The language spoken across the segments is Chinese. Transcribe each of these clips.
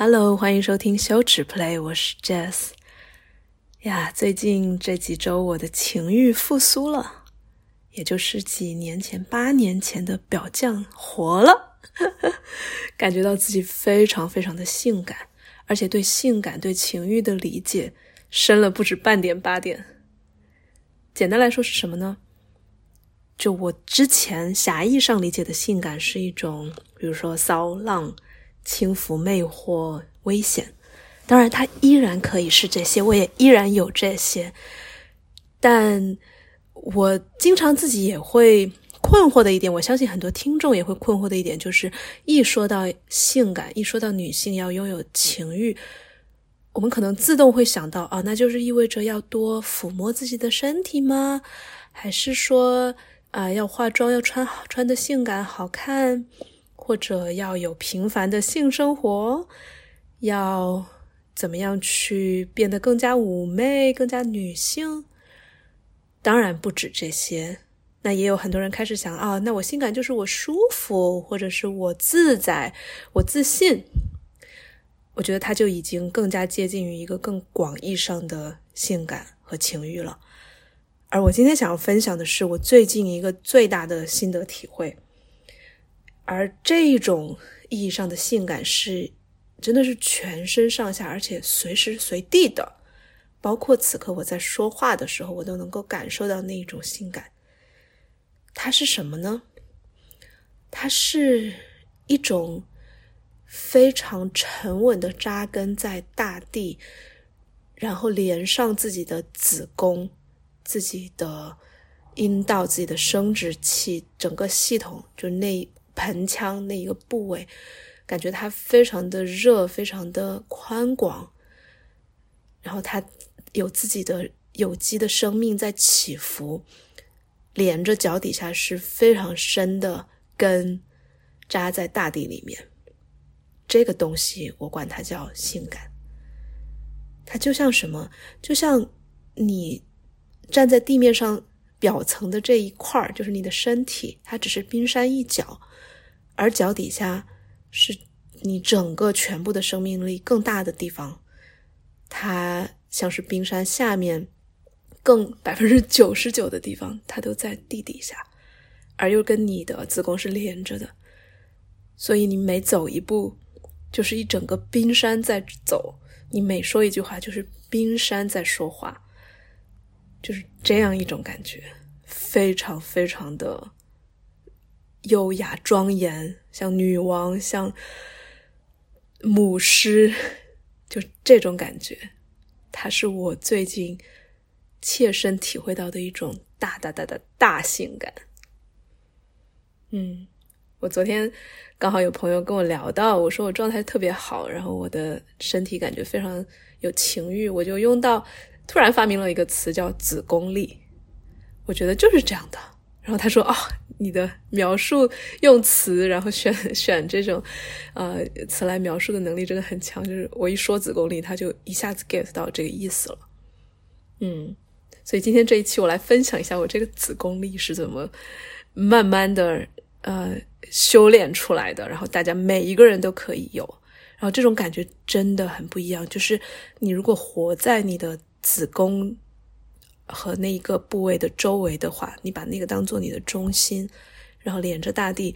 Hello，欢迎收听羞耻 Play，我是 Jess。呀，最近这几周我的情欲复苏了，也就是几年前、八年前的表匠活了，感觉到自己非常非常的性感，而且对性感、对情欲的理解深了不止半点八点。简单来说是什么呢？就我之前狭义上理解的性感是一种，比如说骚浪。轻浮、魅惑、危险，当然，它依然可以是这些，我也依然有这些。但我经常自己也会困惑的一点，我相信很多听众也会困惑的一点，就是一说到性感，一说到女性要拥有情欲，我们可能自动会想到啊，那就是意味着要多抚摸自己的身体吗？还是说啊，要化妆，要穿好，穿的性感好看？或者要有平凡的性生活，要怎么样去变得更加妩媚、更加女性？当然不止这些。那也有很多人开始想啊，那我性感就是我舒服，或者是我自在、我自信。我觉得他就已经更加接近于一个更广义上的性感和情欲了。而我今天想要分享的是我最近一个最大的心得体会。而这种意义上的性感是，真的是全身上下，而且随时随地的，包括此刻我在说话的时候，我都能够感受到那一种性感。它是什么呢？它是一种非常沉稳的扎根在大地，然后连上自己的子宫、自己的阴道、自己的生殖器，整个系统就那。盆腔那一个部位，感觉它非常的热，非常的宽广，然后它有自己的有机的生命在起伏，连着脚底下是非常深的根扎在大地里面。这个东西我管它叫性感，它就像什么？就像你站在地面上表层的这一块儿，就是你的身体，它只是冰山一角。而脚底下是你整个全部的生命力更大的地方，它像是冰山下面更百分之九十九的地方，它都在地底下，而又跟你的子宫是连着的，所以你每走一步就是一整个冰山在走，你每说一句话就是冰山在说话，就是这样一种感觉，非常非常的。优雅庄严，像女王，像母狮，就这种感觉，它是我最近切身体会到的一种大大大的大性感。嗯，我昨天刚好有朋友跟我聊到，我说我状态特别好，然后我的身体感觉非常有情欲，我就用到，突然发明了一个词叫子宫力，我觉得就是这样的。然后他说：“哦。”你的描述用词，然后选 选这种，呃，词来描述的能力真的很强。就是我一说子宫力，他就一下子 get 到这个意思了。嗯，所以今天这一期我来分享一下我这个子宫力是怎么慢慢的呃修炼出来的。然后大家每一个人都可以有，然后这种感觉真的很不一样。就是你如果活在你的子宫。和那一个部位的周围的话，你把那个当做你的中心，然后连着大地，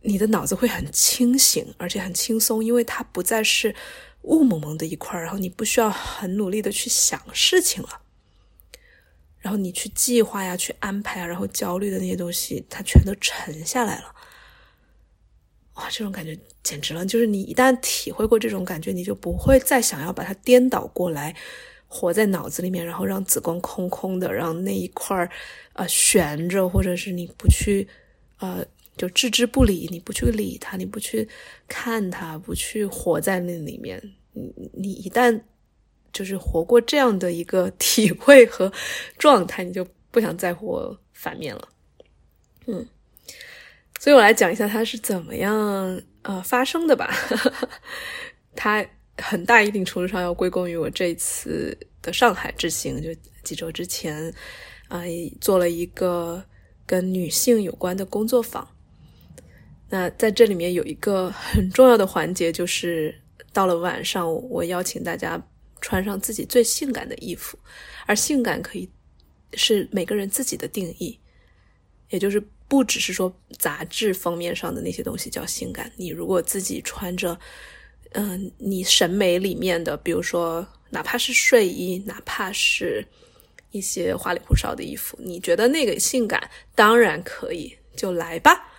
你的脑子会很清醒，而且很轻松，因为它不再是雾蒙蒙的一块然后你不需要很努力的去想事情了，然后你去计划呀，去安排啊，然后焦虑的那些东西，它全都沉下来了。哇，这种感觉简直了！就是你一旦体会过这种感觉，你就不会再想要把它颠倒过来。活在脑子里面，然后让子宫空空的，让那一块儿呃悬着，或者是你不去呃就置之不理，你不去理它，你不去看它，不去活在那里面，你你一旦就是活过这样的一个 体会和状态，你就不想再活反面了。嗯，所以我来讲一下它是怎么样呃发生的吧，它。很大一定程度上要归功于我这次的上海之行，就几周之前，啊，做了一个跟女性有关的工作坊。那在这里面有一个很重要的环节，就是到了晚上，我邀请大家穿上自己最性感的衣服，而性感可以是每个人自己的定义，也就是不只是说杂志封面上的那些东西叫性感。你如果自己穿着，嗯，你审美里面的，比如说哪怕是睡衣，哪怕是一些花里胡哨的衣服，你觉得那个性感，当然可以，就来吧。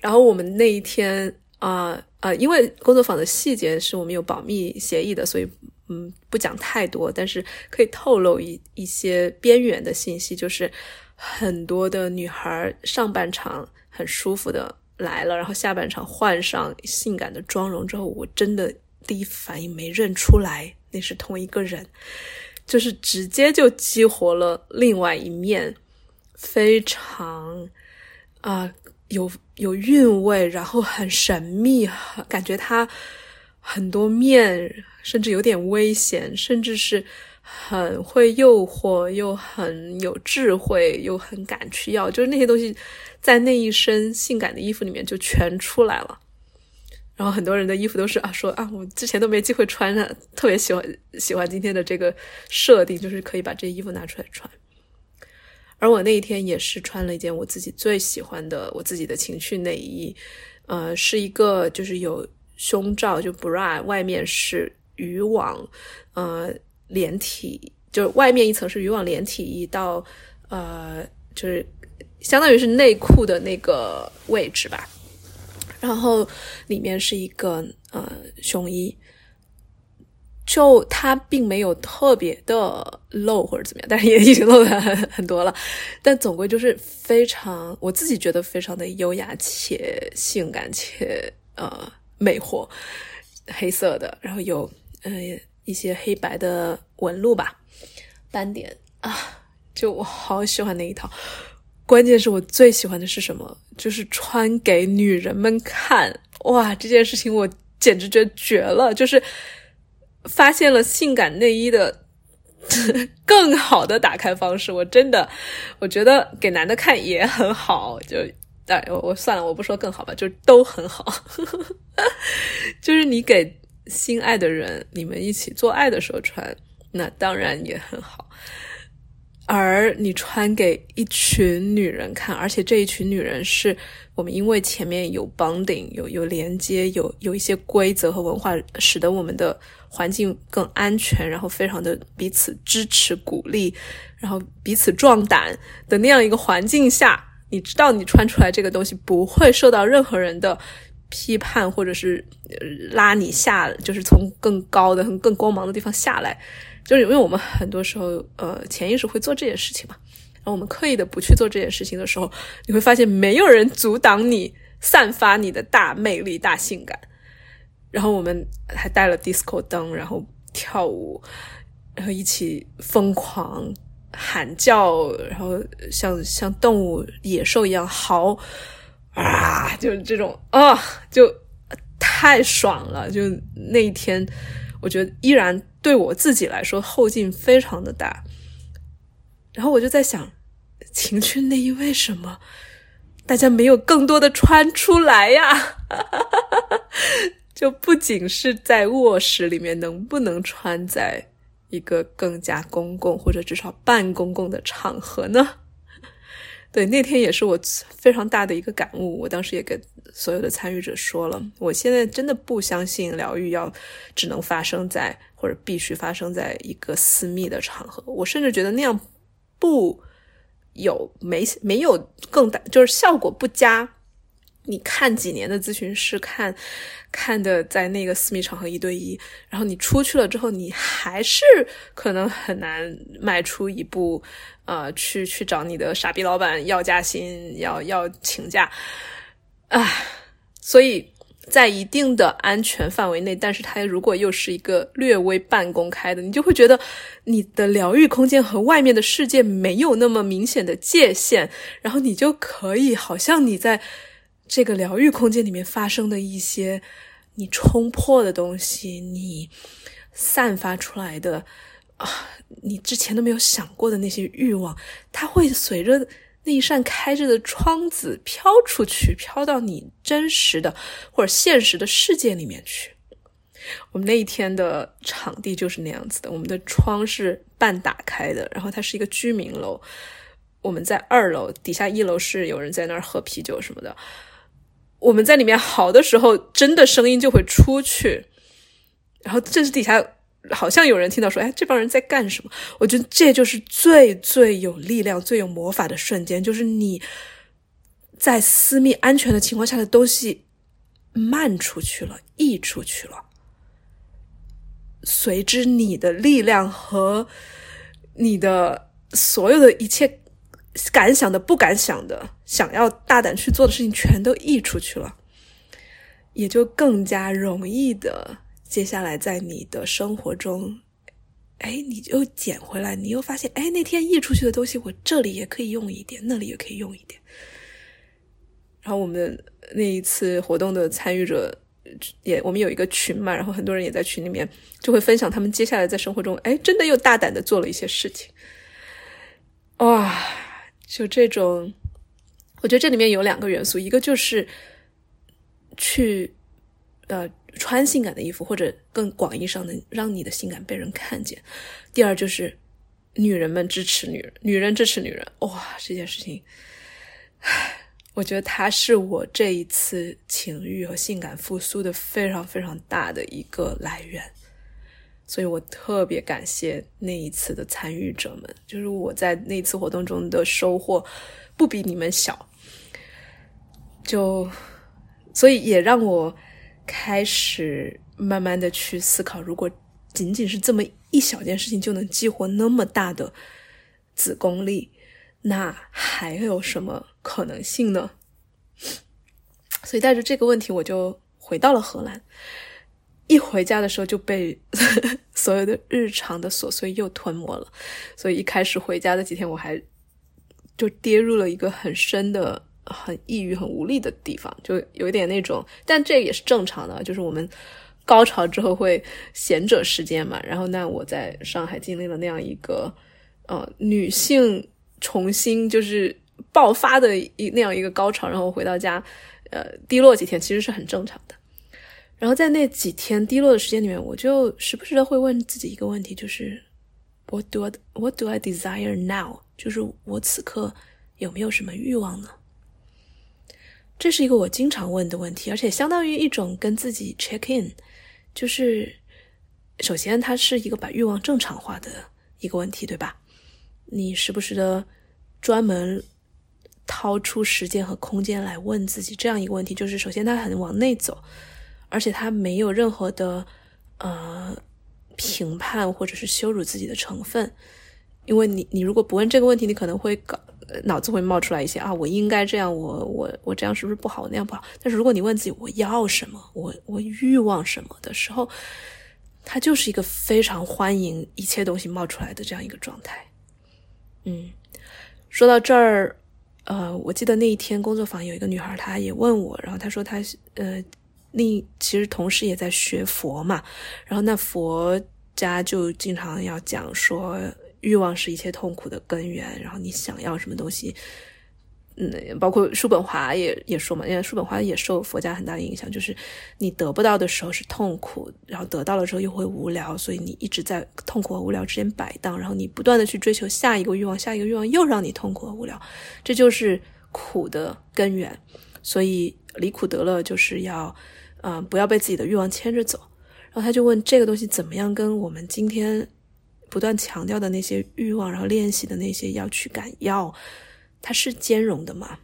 然后我们那一天啊啊，因为工作坊的细节是我们有保密协议的，所以嗯不讲太多，但是可以透露一一些边缘的信息，就是很多的女孩上半场很舒服的来了，然后下半场换上性感的妆容之后，我真的第一反应没认出来那是同一个人，就是直接就激活了另外一面，非常啊。有有韵味，然后很神秘，感觉他很多面，甚至有点危险，甚至是很会诱惑，又很有智慧，又很敢去要，就是那些东西在那一身性感的衣服里面就全出来了。然后很多人的衣服都是啊，说啊，我之前都没机会穿呢，特别喜欢喜欢今天的这个设定，就是可以把这衣服拿出来穿。而我那一天也是穿了一件我自己最喜欢的我自己的情趣内衣，呃，是一个就是有胸罩就 bra，外面是渔网，呃，连体，就是外面一层是渔网连体衣到呃，就是相当于是内裤的那个位置吧，然后里面是一个呃胸衣。就它并没有特别的露或者怎么样，但是也已经露的很很多了。但总归就是非常，我自己觉得非常的优雅且性感且呃魅惑，黑色的，然后有呃一些黑白的纹路吧，斑点啊，就我好喜欢那一套。关键是我最喜欢的是什么？就是穿给女人们看，哇，这件事情我简直觉得绝了，就是。发现了性感内衣的 更好的打开方式，我真的，我觉得给男的看也很好，就，哎，我我算了，我不说更好吧，就都很好，就是你给心爱的人，你们一起做爱的时候穿，那当然也很好。而你穿给一群女人看，而且这一群女人是我们因为前面有 bonding，有有连接，有有一些规则和文化，使得我们的环境更安全，然后非常的彼此支持、鼓励，然后彼此壮胆的那样一个环境下，你知道你穿出来这个东西不会受到任何人的批判，或者是拉你下，就是从更高的、更光芒的地方下来。就是因为我们很多时候，呃，潜意识会做这件事情嘛，然后我们刻意的不去做这件事情的时候，你会发现没有人阻挡你散发你的大魅力、大性感。然后我们还带了 disco 灯，然后跳舞，然后一起疯狂喊叫，然后像像动物、野兽一样嚎啊，就是这种啊，就太爽了。就那一天，我觉得依然。对我自己来说，后劲非常的大。然后我就在想，情趣内衣为什么大家没有更多的穿出来呀？就不仅是在卧室里面，能不能穿在一个更加公共或者至少半公共的场合呢？对，那天也是我非常大的一个感悟。我当时也给所有的参与者说了，我现在真的不相信疗愈要只能发生在或者必须发生在一个私密的场合。我甚至觉得那样不有没没有更大，就是效果不佳。你看几年的咨询师看，看的在那个私密场合一对一，然后你出去了之后，你还是可能很难迈出一步，呃，去去找你的傻逼老板要加薪，要要请假，唉，所以在一定的安全范围内，但是他如果又是一个略微半公开的，你就会觉得你的疗愈空间和外面的世界没有那么明显的界限，然后你就可以好像你在。这个疗愈空间里面发生的一些你冲破的东西，你散发出来的啊，你之前都没有想过的那些欲望，它会随着那一扇开着的窗子飘出去，飘到你真实的或者现实的世界里面去。我们那一天的场地就是那样子的，我们的窗是半打开的，然后它是一个居民楼，我们在二楼，底下一楼是有人在那儿喝啤酒什么的。我们在里面好的时候，真的声音就会出去，然后这是底下好像有人听到说：“哎，这帮人在干什么？”我觉得这就是最最有力量、最有魔法的瞬间，就是你在私密、安全的情况下的东西漫出去了、溢出去了，随之你的力量和你的所有的一切。敢想的、不敢想的、想要大胆去做的事情，全都溢出去了，也就更加容易的。接下来在你的生活中，哎，你又捡回来，你又发现，哎，那天溢出去的东西，我这里也可以用一点，那里也可以用一点。然后我们那一次活动的参与者也，我们有一个群嘛，然后很多人也在群里面就会分享他们接下来在生活中，哎，真的又大胆的做了一些事情，哇！就这种，我觉得这里面有两个元素，一个就是去呃穿性感的衣服，或者更广义上的让你的性感被人看见；第二就是女人们支持女人，女人支持女人。哇，这件事情，我觉得它是我这一次情欲和性感复苏的非常非常大的一个来源。所以我特别感谢那一次的参与者们，就是我在那次活动中的收获不比你们小。就，所以也让我开始慢慢的去思考，如果仅仅是这么一小件事情就能激活那么大的子宫力，那还有什么可能性呢？所以带着这个问题，我就回到了荷兰。一回家的时候就被 所有的日常的琐碎又吞没了，所以一开始回家的几天我还就跌入了一个很深的、很抑郁、很无力的地方，就有一点那种，但这也是正常的，就是我们高潮之后会闲者时间嘛。然后那我在上海经历了那样一个呃女性重新就是爆发的一那样一个高潮，然后回到家呃低落几天，其实是很正常的。然后在那几天低落的时间里面，我就时不时的会问自己一个问题，就是 What do I What do I desire now？就是我此刻有没有什么欲望呢？这是一个我经常问的问题，而且相当于一种跟自己 check in。就是首先，它是一个把欲望正常化的一个问题，对吧？你时不时的专门掏出时间和空间来问自己这样一个问题，就是首先，它很往内走。而且他没有任何的呃评判或者是羞辱自己的成分，因为你你如果不问这个问题，你可能会搞脑子会冒出来一些啊，我应该这样，我我我这样是不是不好？那样不好。但是如果你问自己我要什么，我我欲望什么的时候，他就是一个非常欢迎一切东西冒出来的这样一个状态。嗯，说到这儿，呃，我记得那一天工作坊有一个女孩，她也问我，然后她说她呃。另其实同时也在学佛嘛，然后那佛家就经常要讲说，欲望是一切痛苦的根源。然后你想要什么东西，嗯，包括叔本华也也说嘛，因为叔本华也受佛家很大的影响，就是你得不到的时候是痛苦，然后得到了之后又会无聊，所以你一直在痛苦和无聊之间摆荡，然后你不断的去追求下一个欲望，下一个欲望又让你痛苦和无聊，这就是苦的根源。所以离苦得乐就是要。啊，不要被自己的欲望牵着走。然后他就问这个东西怎么样跟我们今天不断强调的那些欲望，然后练习的那些要去感要，它是兼容的吗？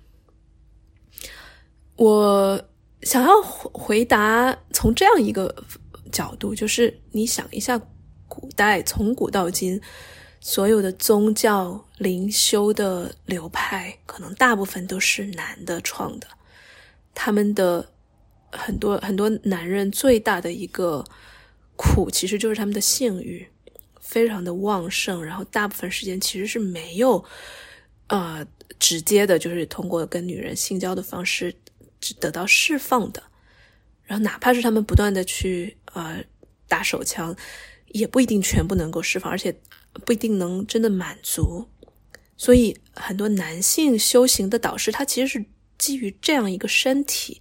我想要回回答从这样一个角度，就是你想一下，古代从古到今，所有的宗教灵修的流派，可能大部分都是男的创的，他们的。很多很多男人最大的一个苦，其实就是他们的性欲非常的旺盛，然后大部分时间其实是没有呃直接的，就是通过跟女人性交的方式得到释放的。然后哪怕是他们不断的去呃打手枪，也不一定全部能够释放，而且不一定能真的满足。所以很多男性修行的导师，他其实是基于这样一个身体。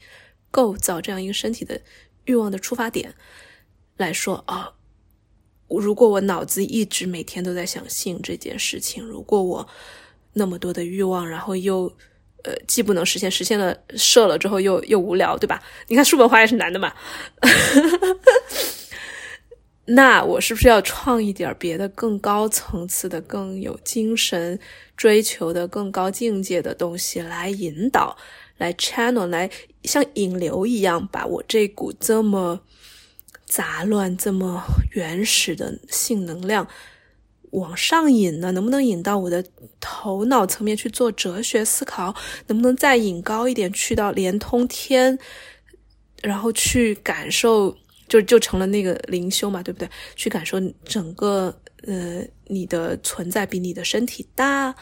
构造这样一个身体的欲望的出发点，来说啊，如果我脑子一直每天都在想性这件事情，如果我那么多的欲望，然后又呃既不能实现，实现了射了之后又又无聊，对吧？你看叔本华也是男的嘛。那我是不是要创一点别的更高层次的、更有精神追求的、更高境界的东西来引导、来 channel、来像引流一样，把我这股这么杂乱、这么原始的性能量往上引呢？能不能引到我的头脑层面去做哲学思考？能不能再引高一点，去到连通天，然后去感受？就就成了那个灵修嘛，对不对？去感受整个呃你的存在比你的身体大，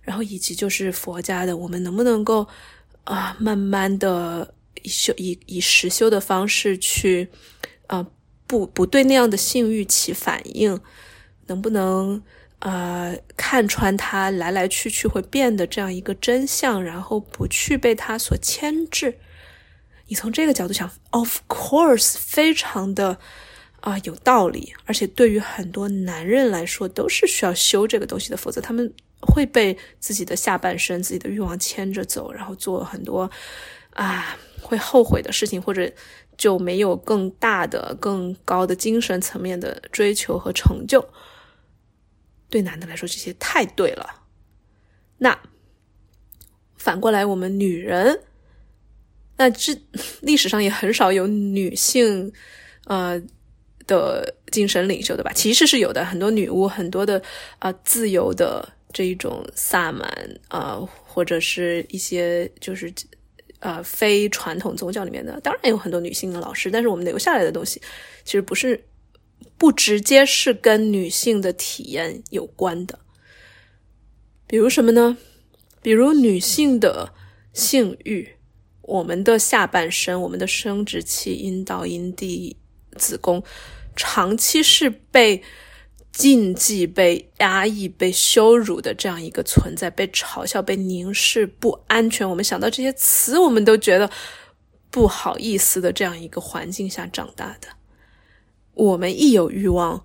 然后以及就是佛家的，我们能不能够啊慢慢的以修以以实修的方式去啊不不对那样的性欲起反应，能不能呃看穿它来来去去会变的这样一个真相，然后不去被它所牵制。你从这个角度想，of course，非常的啊有道理，而且对于很多男人来说都是需要修这个东西的，否则他们会被自己的下半身、自己的欲望牵着走，然后做很多啊会后悔的事情，或者就没有更大的、更高的精神层面的追求和成就。对男的来说，这些太对了。那反过来，我们女人。那这历史上也很少有女性，呃的精神领袖，对吧？其实是有的，很多女巫，很多的啊自由的这一种萨满啊，或者是一些就是呃非传统宗教里面的，当然有很多女性的老师，但是我们留下来的东西，其实不是不直接是跟女性的体验有关的。比如什么呢？比如女性的性欲。我们的下半身，我们的生殖器、阴道、阴蒂、子宫，长期是被禁忌、被压抑、被羞辱的这样一个存在，被嘲笑、被凝视、不安全。我们想到这些词，我们都觉得不好意思的这样一个环境下长大的。我们一有欲望，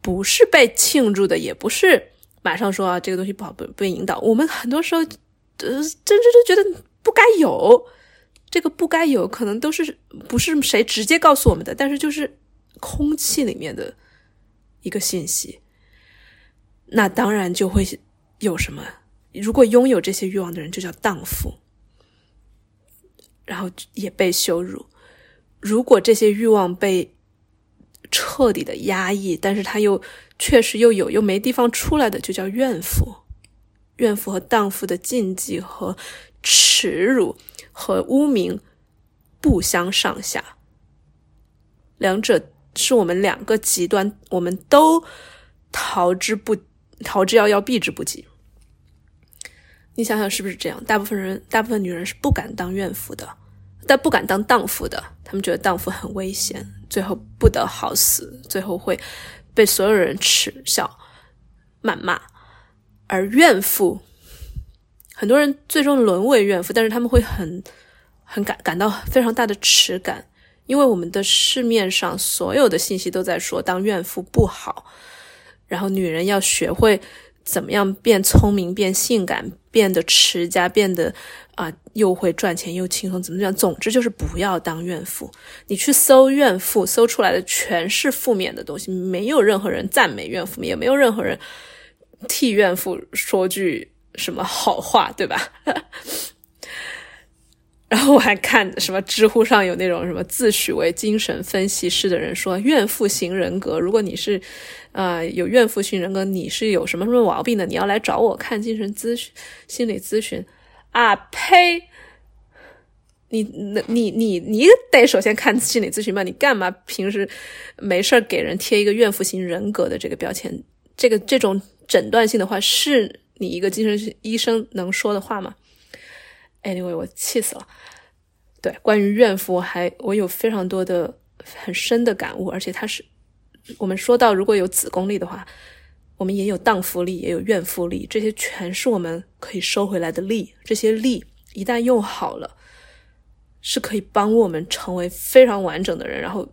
不是被庆祝的，也不是马上说啊这个东西不好，不被引导。我们很多时候，呃，甚至都觉得。不该有，这个不该有，可能都是不是谁直接告诉我们的，但是就是空气里面的一个信息。那当然就会有什么？如果拥有这些欲望的人就叫荡妇，然后也被羞辱。如果这些欲望被彻底的压抑，但是他又确实又有又没地方出来的，就叫怨妇。怨妇和荡妇的禁忌和。耻辱和污名不相上下，两者是我们两个极端，我们都逃之不逃之夭夭，避之不及。你想想是不是这样？大部分人，大部分女人是不敢当怨妇的，但不敢当荡妇的。他们觉得荡妇很危险，最后不得好死，最后会被所有人耻笑、谩骂，而怨妇。很多人最终沦为怨妇，但是他们会很很感感到非常大的耻感，因为我们的市面上所有的信息都在说当怨妇不好，然后女人要学会怎么样变聪明、变性感、变得持家、变得啊又会赚钱又轻松，怎么样？总之就是不要当怨妇。你去搜怨妇，搜出来的全是负面的东西，没有任何人赞美怨妇，也没有任何人替怨妇说句。什么好话，对吧？然后我还看什么知乎上有那种什么自诩为精神分析师的人说，怨妇型人格，如果你是，呃，有怨妇型人格，你是有什么什么毛病的？你要来找我看精神咨询、心理咨询啊？呸！你那你你你得首先看心理咨询吧？你干嘛平时没事给人贴一个怨妇型人格的这个标签？这个这种诊断性的话是？你一个精神医生能说的话吗？Anyway，我气死了。对，关于怨妇，还我有非常多的很深的感悟，而且它是我们说到如果有子宫力的话，我们也有荡妇力，也有怨妇力，这些全是我们可以收回来的力。这些力一旦用好了，是可以帮我们成为非常完整的人，然后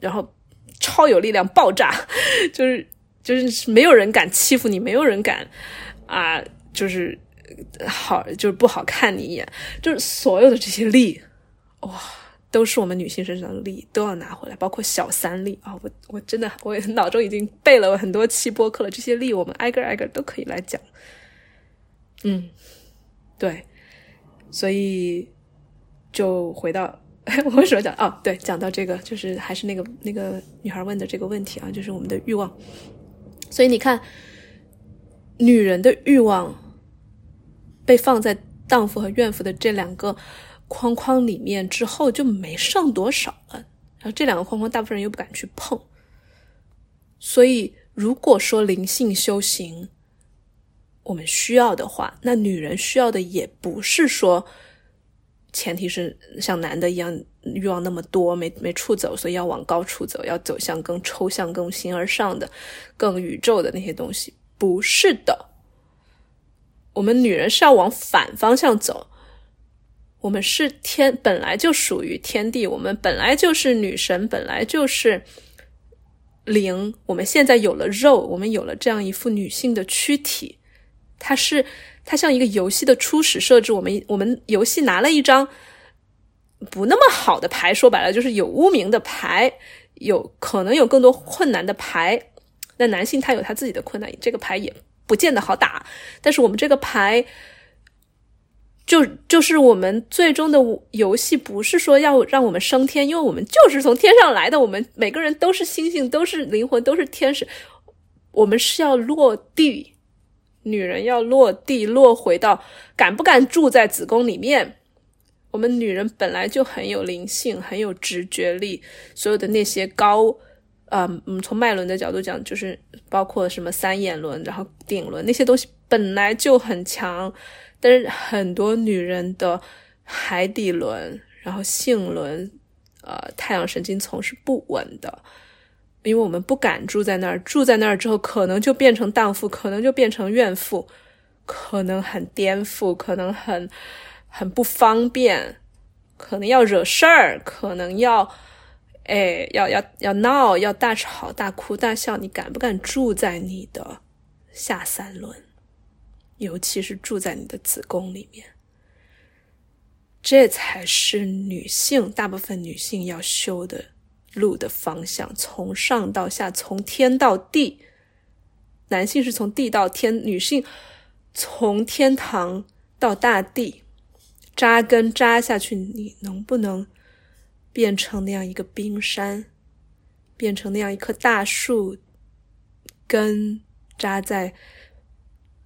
然后超有力量爆炸，就是就是没有人敢欺负你，没有人敢啊，就是好就是不好看你一眼，就是所有的这些力，哇，都是我们女性身上的力，都要拿回来，包括小三力啊！我我真的我脑中已经背了很多期播客了，这些力我们挨个挨个都可以来讲。嗯，对，所以就回到 我为什么讲哦，对，讲到这个就是还是那个那个女孩问的这个问题啊，就是我们的欲望。所以你看，女人的欲望被放在荡妇和怨妇的这两个框框里面之后，就没剩多少了。然后这两个框框，大部分人又不敢去碰。所以，如果说灵性修行，我们需要的话，那女人需要的也不是说，前提是像男的一样欲望那么多，没没处走，所以要往高处走，要走向更抽象、更形而上的、更宇宙的那些东西。不是的，我们女人是要往反方向走。我们是天，本来就属于天地，我们本来就是女神，本来就是灵。我们现在有了肉，我们有了这样一副女性的躯体。它是，它像一个游戏的初始设置。我们我们游戏拿了一张不那么好的牌，说白了就是有污名的牌，有可能有更多困难的牌。那男性他有他自己的困难，这个牌也不见得好打。但是我们这个牌，就就是我们最终的游戏，不是说要让我们升天，因为我们就是从天上来的，我们每个人都是星星，都是灵魂，都是天使。我们是要落地。女人要落地，落回到敢不敢住在子宫里面？我们女人本来就很有灵性，很有直觉力，所有的那些高，嗯，从脉轮的角度讲，就是包括什么三眼轮，然后顶轮那些东西本来就很强，但是很多女人的海底轮，然后性轮，呃，太阳神经丛是不稳的。因为我们不敢住在那儿，住在那儿之后，可能就变成荡妇，可能就变成怨妇，可能很颠覆，可能很很不方便，可能要惹事儿，可能要，哎，要要要闹，要大吵大哭大笑。你敢不敢住在你的下三轮？尤其是住在你的子宫里面，这才是女性，大部分女性要修的。路的方向，从上到下，从天到地。男性是从地到天，女性从天堂到大地，扎根扎下去。你能不能变成那样一个冰山，变成那样一棵大树，根扎在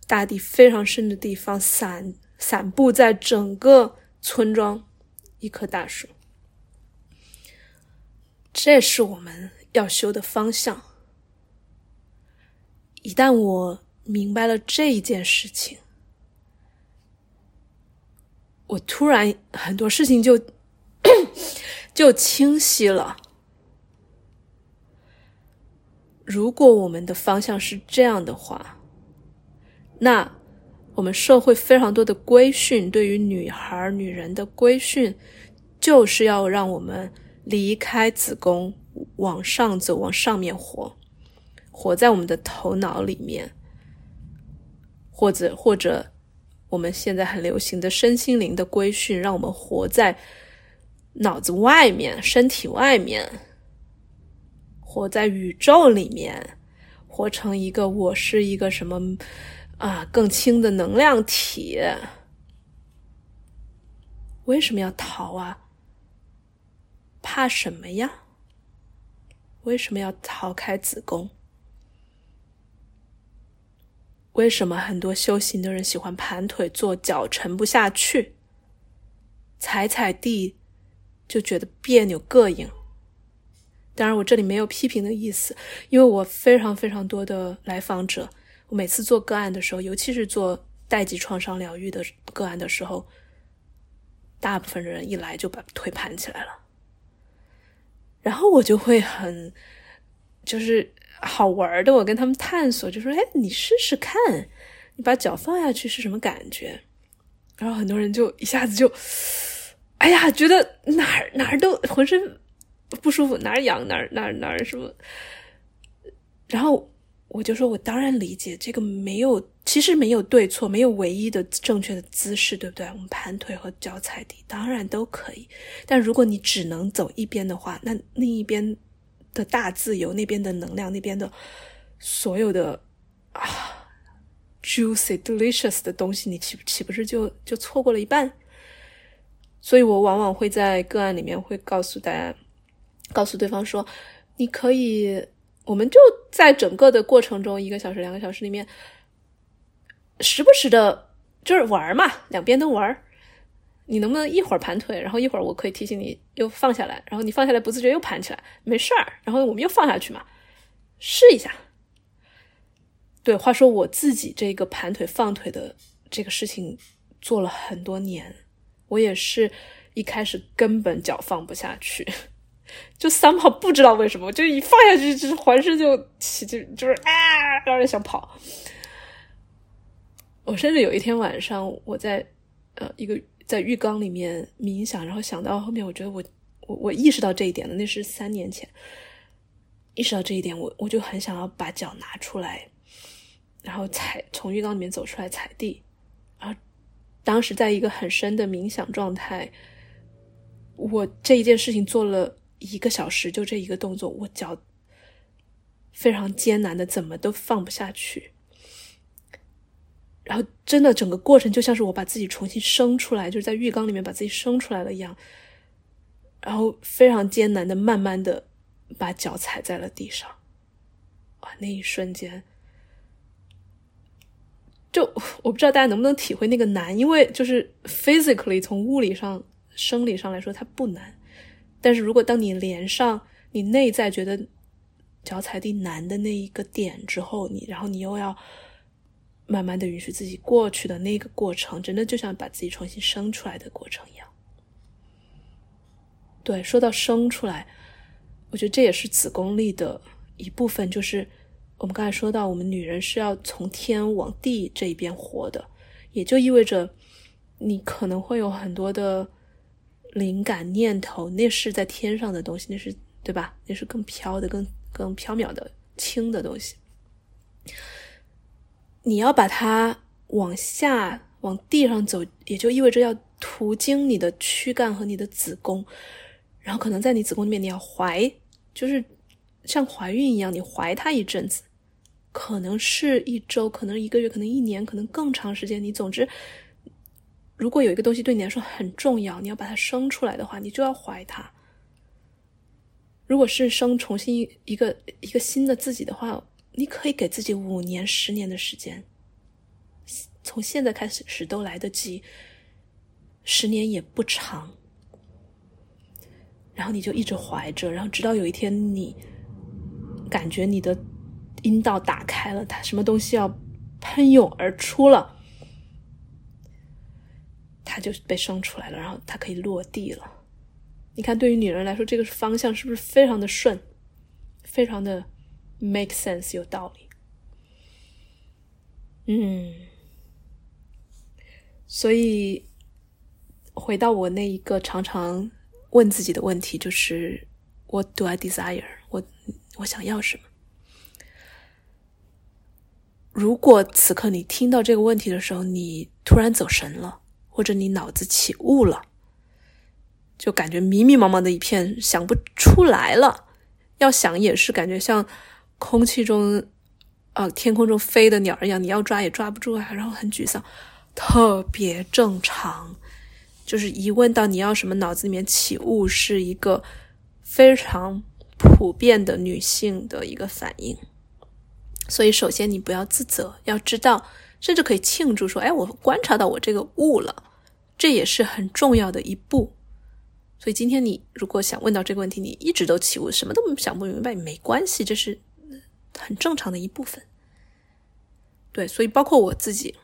大地非常深的地方，散散布在整个村庄，一棵大树。这是我们要修的方向。一旦我明白了这一件事情，我突然很多事情就就清晰了。如果我们的方向是这样的话，那我们社会非常多的规训，对于女孩、女人的规训，就是要让我们。离开子宫，往上走，往上面活，活在我们的头脑里面，或者或者我们现在很流行的身心灵的规训，让我们活在脑子外面、身体外面，活在宇宙里面，活成一个我是一个什么啊更轻的能量体？为什么要逃啊？怕什么呀？为什么要逃开子宫？为什么很多修行的人喜欢盘腿坐，脚沉不下去，踩踩地就觉得别扭膈应？当然，我这里没有批评的意思，因为我非常非常多的来访者，我每次做个案的时候，尤其是做代际创伤疗愈的个案的时候，大部分人一来就把腿盘起来了。然后我就会很，就是好玩的，我跟他们探索，就说：“哎，你试试看，你把脚放下去是什么感觉？”然后很多人就一下子就，哎呀，觉得哪儿哪儿都浑身不舒服，哪儿痒哪儿哪儿哪儿什么。然后我就说，我当然理解这个没有，其实没有对错，没有唯一的正确的姿势，对不对？我们盘腿和脚踩地当然都可以，但如果你只能走一边的话，那另一边的大自由，那边的能量，那边的所有的啊 juicy delicious 的东西，你岂岂不是就就错过了一半？所以我往往会在个案里面会告诉大家，告诉对方说，你可以。我们就在整个的过程中，一个小时、两个小时里面，时不时的，就是玩嘛，两边都玩。你能不能一会儿盘腿，然后一会儿我可以提醒你又放下来，然后你放下来不自觉又盘起来，没事儿，然后我们又放下去嘛，试一下。对，话说我自己这个盘腿放腿的这个事情做了很多年，我也是一开始根本脚放不下去。就三跑不知道为什么，就一放下去，就是浑身就起，就就是啊，让人想跑。我甚至有一天晚上，我在呃一个在浴缸里面冥想，然后想到后面，我觉得我我我意识到这一点了，那是三年前意识到这一点，我我就很想要把脚拿出来，然后踩从浴缸里面走出来踩地，当时在一个很深的冥想状态，我这一件事情做了。一个小时就这一个动作，我脚非常艰难的，怎么都放不下去。然后真的整个过程就像是我把自己重新生出来，就是在浴缸里面把自己生出来了一样。然后非常艰难的，慢慢的把脚踩在了地上。哇，那一瞬间，就我不知道大家能不能体会那个难，因为就是 physically 从物理上、生理上来说，它不难。但是如果当你连上你内在觉得脚踩地难的那一个点之后，你然后你又要慢慢的允许自己过去的那个过程，真的就像把自己重新生出来的过程一样。对，说到生出来，我觉得这也是子宫力的一部分，就是我们刚才说到，我们女人是要从天往地这一边活的，也就意味着你可能会有很多的。灵感念头，那是在天上的东西，那是对吧？那是更飘的、更更飘渺的、轻的东西。你要把它往下往地上走，也就意味着要途经你的躯干和你的子宫，然后可能在你子宫里面，你要怀，就是像怀孕一样，你怀它一阵子，可能是一周，可能一个月，可能一年，可能更长时间。你总之。如果有一个东西对你来说很重要，你要把它生出来的话，你就要怀它。如果是生重新一个一个新的自己的话，你可以给自己五年、十年的时间，从现在开始是都来得及，十年也不长。然后你就一直怀着，然后直到有一天你感觉你的阴道打开了，它什么东西要喷涌而出了。它就被生出来了，然后它可以落地了。你看，对于女人来说，这个方向是不是非常的顺，非常的 make sense，有道理？嗯，所以回到我那一个常常问自己的问题，就是 What do I desire？我我想要什么？如果此刻你听到这个问题的时候，你突然走神了。或者你脑子起雾了，就感觉迷迷茫茫的一片，想不出来了。要想也是感觉像空气中，呃，天空中飞的鸟一样，你要抓也抓不住啊，然后很沮丧，特别正常。就是一问到你要什么，脑子里面起雾是一个非常普遍的女性的一个反应。所以，首先你不要自责，要知道。甚至可以庆祝说：“哎，我观察到我这个悟了，这也是很重要的一步。”所以今天你如果想问到这个问题，你一直都起雾，什么都想不明白，没关系，这是很正常的一部分。对，所以包括我自己，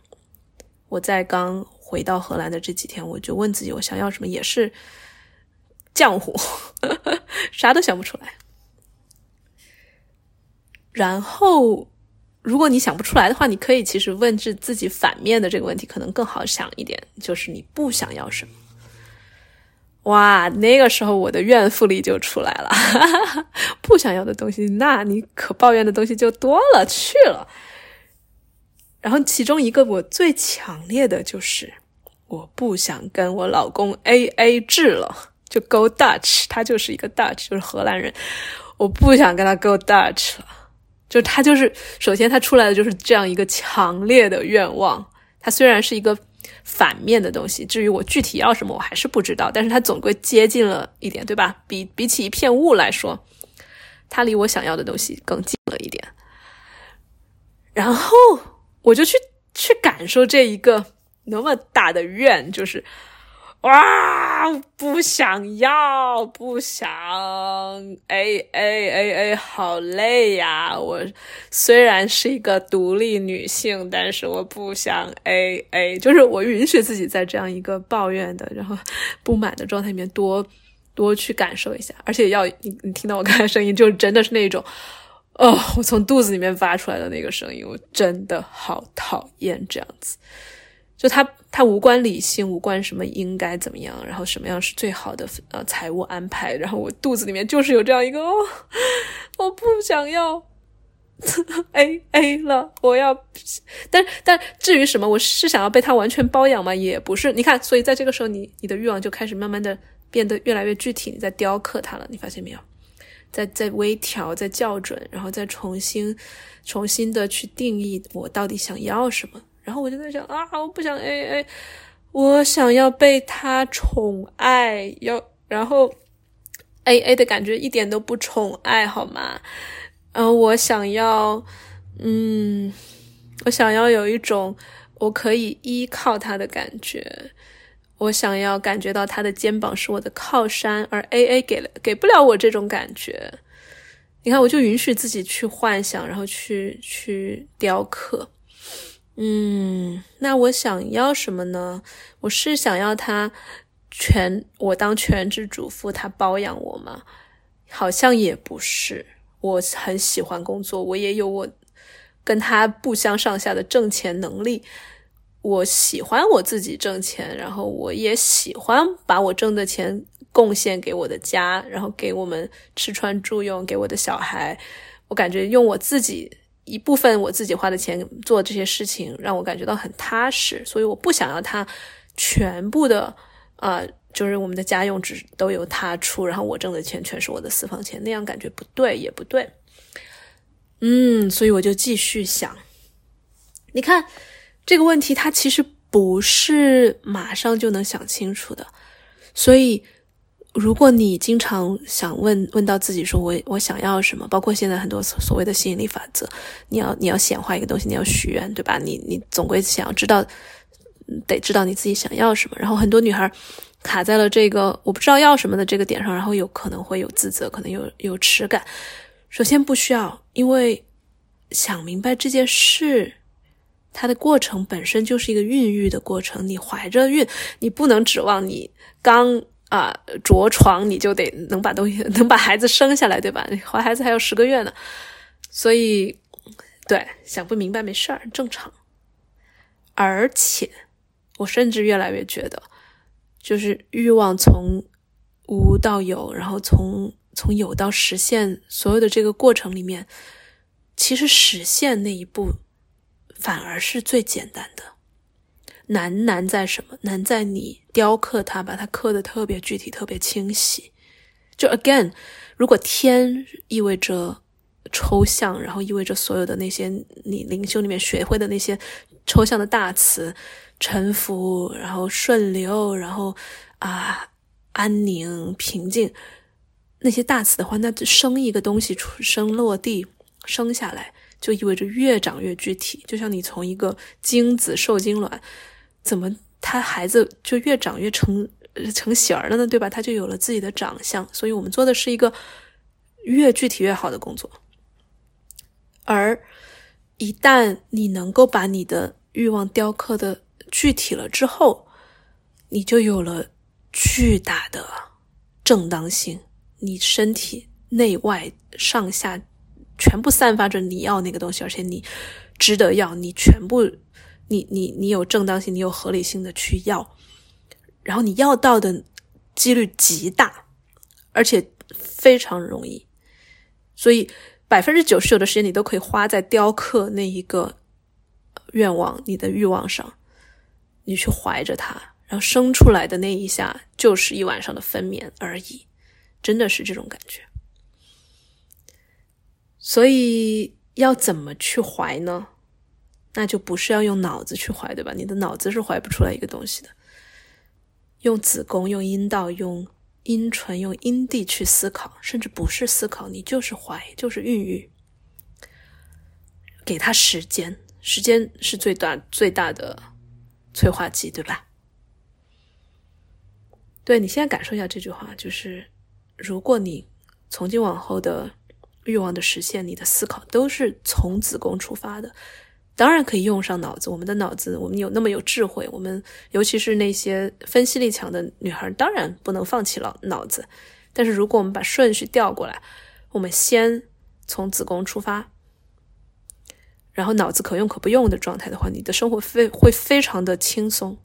我在刚回到荷兰的这几天，我就问自己，我想要什么，也是浆糊，啥都想不出来。然后。如果你想不出来的话，你可以其实问自自己反面的这个问题，可能更好想一点，就是你不想要什么。哇，那个时候我的怨妇力就出来了，不想要的东西，那你可抱怨的东西就多了去了。然后其中一个我最强烈的就是，我不想跟我老公 A A 制了，就 Go Dutch，他就是一个 Dutch，就是荷兰人，我不想跟他 Go Dutch 了。就他就是，首先他出来的就是这样一个强烈的愿望。他虽然是一个反面的东西，至于我具体要什么，我还是不知道。但是他总归接近了一点，对吧？比比起一片雾来说，他离我想要的东西更近了一点。然后我就去去感受这一个那么大的愿，就是。哇，不想要，不想哎哎哎哎好累呀！我虽然是一个独立女性，但是我不想 A A，就是我允许自己在这样一个抱怨的，然后不满的状态里面多多去感受一下，而且要你你听到我刚才声音，就真的是那种，哦，我从肚子里面发出来的那个声音，我真的好讨厌这样子。就他，他无关理性，无关什么应该怎么样，然后什么样是最好的呃财务安排，然后我肚子里面就是有这样一个，哦，我不想要 A A 了，我要，但但至于什么，我是想要被他完全包养吗？也不是。你看，所以在这个时候，你你的欲望就开始慢慢的变得越来越具体，你在雕刻它了，你发现没有？在在微调，在校准，然后再重新重新的去定义我到底想要什么。然后我就在想啊，我不想 A A，我想要被他宠爱，要然后 A A 的感觉一点都不宠爱，好吗？嗯，我想要，嗯，我想要有一种我可以依靠他的感觉，我想要感觉到他的肩膀是我的靠山，而 A A 给了给不了我这种感觉。你看，我就允许自己去幻想，然后去去雕刻。嗯，那我想要什么呢？我是想要他全我当全职主妇，他包养我吗？好像也不是。我很喜欢工作，我也有我跟他不相上下的挣钱能力。我喜欢我自己挣钱，然后我也喜欢把我挣的钱贡献给我的家，然后给我们吃穿住用，给我的小孩。我感觉用我自己。一部分我自己花的钱做这些事情，让我感觉到很踏实，所以我不想要他全部的啊，就是我们的家用只都由他出，然后我挣的钱全是我的私房钱，那样感觉不对，也不对。嗯，所以我就继续想，你看这个问题，它其实不是马上就能想清楚的，所以。如果你经常想问问到自己说，我我想要什么？包括现在很多所谓的吸引力法则，你要你要显化一个东西，你要许愿，对吧？你你总归想要知道，得知道你自己想要什么。然后很多女孩卡在了这个我不知道要什么的这个点上，然后有可能会有自责，可能有有耻感。首先不需要，因为想明白这件事，它的过程本身就是一个孕育的过程。你怀着孕，你不能指望你刚。啊，着床你就得能把东西 能把孩子生下来，对吧？怀孩子还有十个月呢，所以对想不明白没事儿，正常。而且我甚至越来越觉得，就是欲望从无到有，然后从从有到实现，所有的这个过程里面，其实实现那一步反而是最简单的。难难在什么？难在你雕刻它，把它刻的特别具体、特别清晰。就 again，如果天意味着抽象，然后意味着所有的那些你灵修里面学会的那些抽象的大词，沉浮，然后顺流，然后啊安宁、平静那些大词的话，那生一个东西出生落地生下来，就意味着越长越具体。就像你从一个精子受精卵。怎么他孩子就越长越成成型了呢？对吧？他就有了自己的长相。所以我们做的是一个越具体越好的工作。而一旦你能够把你的欲望雕刻的具体了之后，你就有了巨大的正当性。你身体内外上下全部散发着你要那个东西，而且你值得要，你全部。你你你有正当性，你有合理性的去要，然后你要到的几率极大，而且非常容易。所以百分之九十九的时间你都可以花在雕刻那一个愿望、你的欲望上，你去怀着它，然后生出来的那一下就是一晚上的分娩而已，真的是这种感觉。所以要怎么去怀呢？那就不是要用脑子去怀，对吧？你的脑子是怀不出来一个东西的。用子宫、用阴道、用阴唇、用阴蒂去思考，甚至不是思考，你就是怀，就是孕育。给他时间，时间是最大最大的催化剂，对吧？对你现在感受一下这句话，就是如果你从今往后的欲望的实现，你的思考都是从子宫出发的。当然可以用上脑子，我们的脑子，我们有那么有智慧，我们尤其是那些分析力强的女孩，当然不能放弃了脑子。但是如果我们把顺序调过来，我们先从子宫出发，然后脑子可用可不用的状态的话，你的生活非会非常的轻松，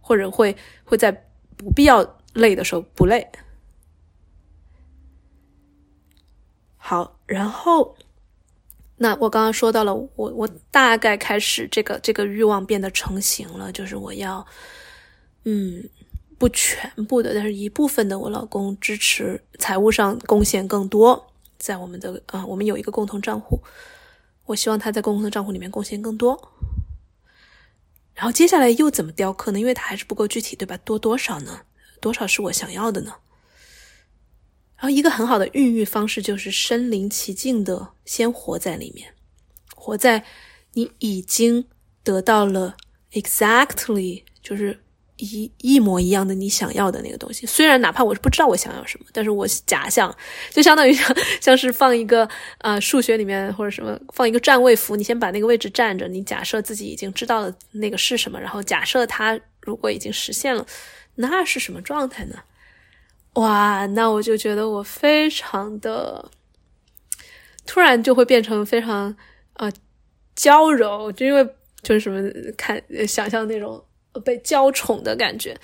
或者会会在不必要累的时候不累。好，然后。那我刚刚说到了，我我大概开始这个这个欲望变得成型了，就是我要，嗯，不全部的，但是一部分的我老公支持财务上贡献更多，在我们的啊，我们有一个共同账户，我希望他在共同的账户里面贡献更多。然后接下来又怎么雕刻呢？因为它还是不够具体，对吧？多多少呢？多少是我想要的呢？然后，一个很好的孕育方式就是身临其境的先活在里面，活在你已经得到了 exactly 就是一一模一样的你想要的那个东西。虽然哪怕我是不知道我想要什么，但是我假想，就相当于像像是放一个啊数学里面或者什么放一个站位符，你先把那个位置站着，你假设自己已经知道了那个是什么，然后假设它如果已经实现了，那是什么状态呢？哇，那我就觉得我非常的突然就会变成非常呃娇柔，就因为就是什么看想象那种被娇宠的感觉，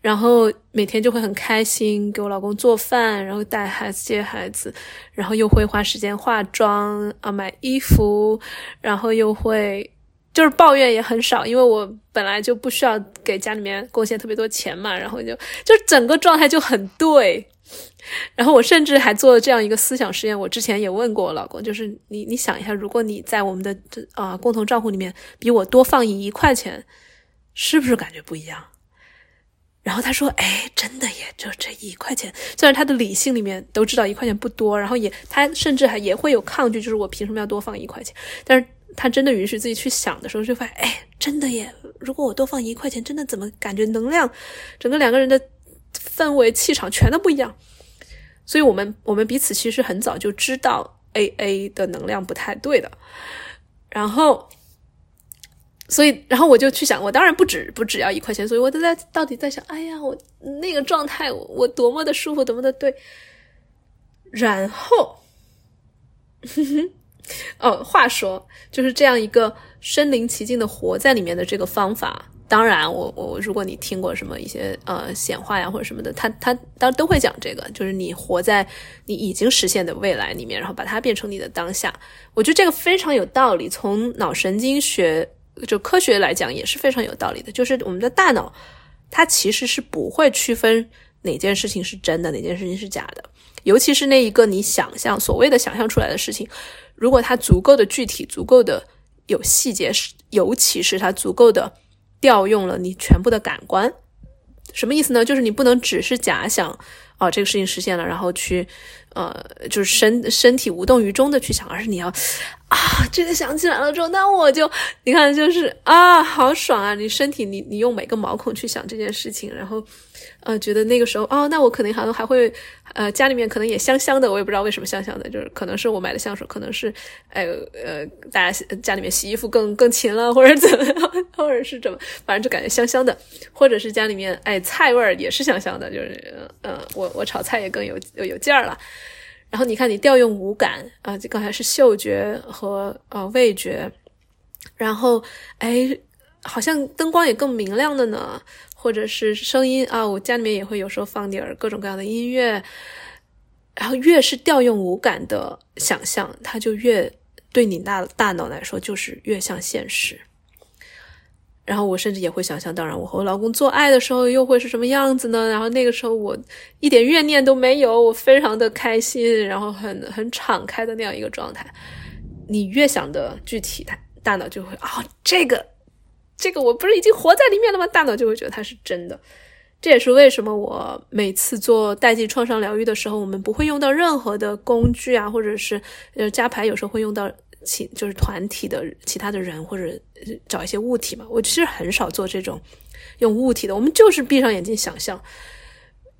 然后每天就会很开心，给我老公做饭，然后带孩子接孩子，然后又会花时间化妆啊买衣服，然后又会。就是抱怨也很少，因为我本来就不需要给家里面贡献特别多钱嘛，然后就就整个状态就很对。然后我甚至还做了这样一个思想实验，我之前也问过我老公，就是你你想一下，如果你在我们的啊共同账户里面比我多放一一块钱，是不是感觉不一样？然后他说，哎，真的耶，就这一块钱，虽然他的理性里面都知道一块钱不多，然后也他甚至还也会有抗拒，就是我凭什么要多放一块钱？但是。他真的允许自己去想的时候，就发现，哎，真的耶！如果我多放一块钱，真的怎么感觉能量，整个两个人的氛围、气场全都不一样。所以，我们我们彼此其实很早就知道 A A 的能量不太对的。然后，所以，然后我就去想，我当然不止不只要一块钱，所以我都在到底在想，哎呀，我那个状态，我多么的舒服，多么的对。然后，哼哼。哦，话说就是这样一个身临其境的活在里面的这个方法。当然，我我如果你听过什么一些呃显化呀或者什么的，他他当然都会讲这个，就是你活在你已经实现的未来里面，然后把它变成你的当下。我觉得这个非常有道理，从脑神经学就科学来讲也是非常有道理的。就是我们的大脑，它其实是不会区分哪件事情是真的，哪件事情是假的，尤其是那一个你想象所谓的想象出来的事情。如果它足够的具体，足够的有细节，尤其是它足够的调用了你全部的感官，什么意思呢？就是你不能只是假想，哦，这个事情实现了，然后去，呃，就是身身体无动于衷的去想，而是你要啊，这个想起来了之后，那我就你看，就是啊，好爽啊！你身体，你你用每个毛孔去想这件事情，然后。呃，觉得那个时候哦，那我可能还还会，呃，家里面可能也香香的，我也不知道为什么香香的，就是可能是我买的香水，可能是，哎呃，大家家里面洗衣服更更勤了，或者怎么样，或者是怎么，反正就感觉香香的，或者是家里面哎菜味儿也是香香的，就是嗯，我我炒菜也更有有有劲儿了。然后你看你调用五感啊，就刚才是嗅觉和呃味觉，然后哎，好像灯光也更明亮了呢。或者是声音啊，我家里面也会有时候放点各种各样的音乐。然后越是调用五感的想象，它就越对你大大脑来说就是越像现实。然后我甚至也会想象，当然我和我老公做爱的时候又会是什么样子呢？然后那个时候我一点怨念都没有，我非常的开心，然后很很敞开的那样一个状态。你越想的具体，它大脑就会哦，这个这个我不是已经活在里面了吗？大脑就会觉得它是真的。这也是为什么我每次做代际创伤疗愈的时候，我们不会用到任何的工具啊，或者是呃加牌，有时候会用到。其就是团体的其他的人，或者找一些物体嘛。我其实很少做这种用物体的，我们就是闭上眼睛想象，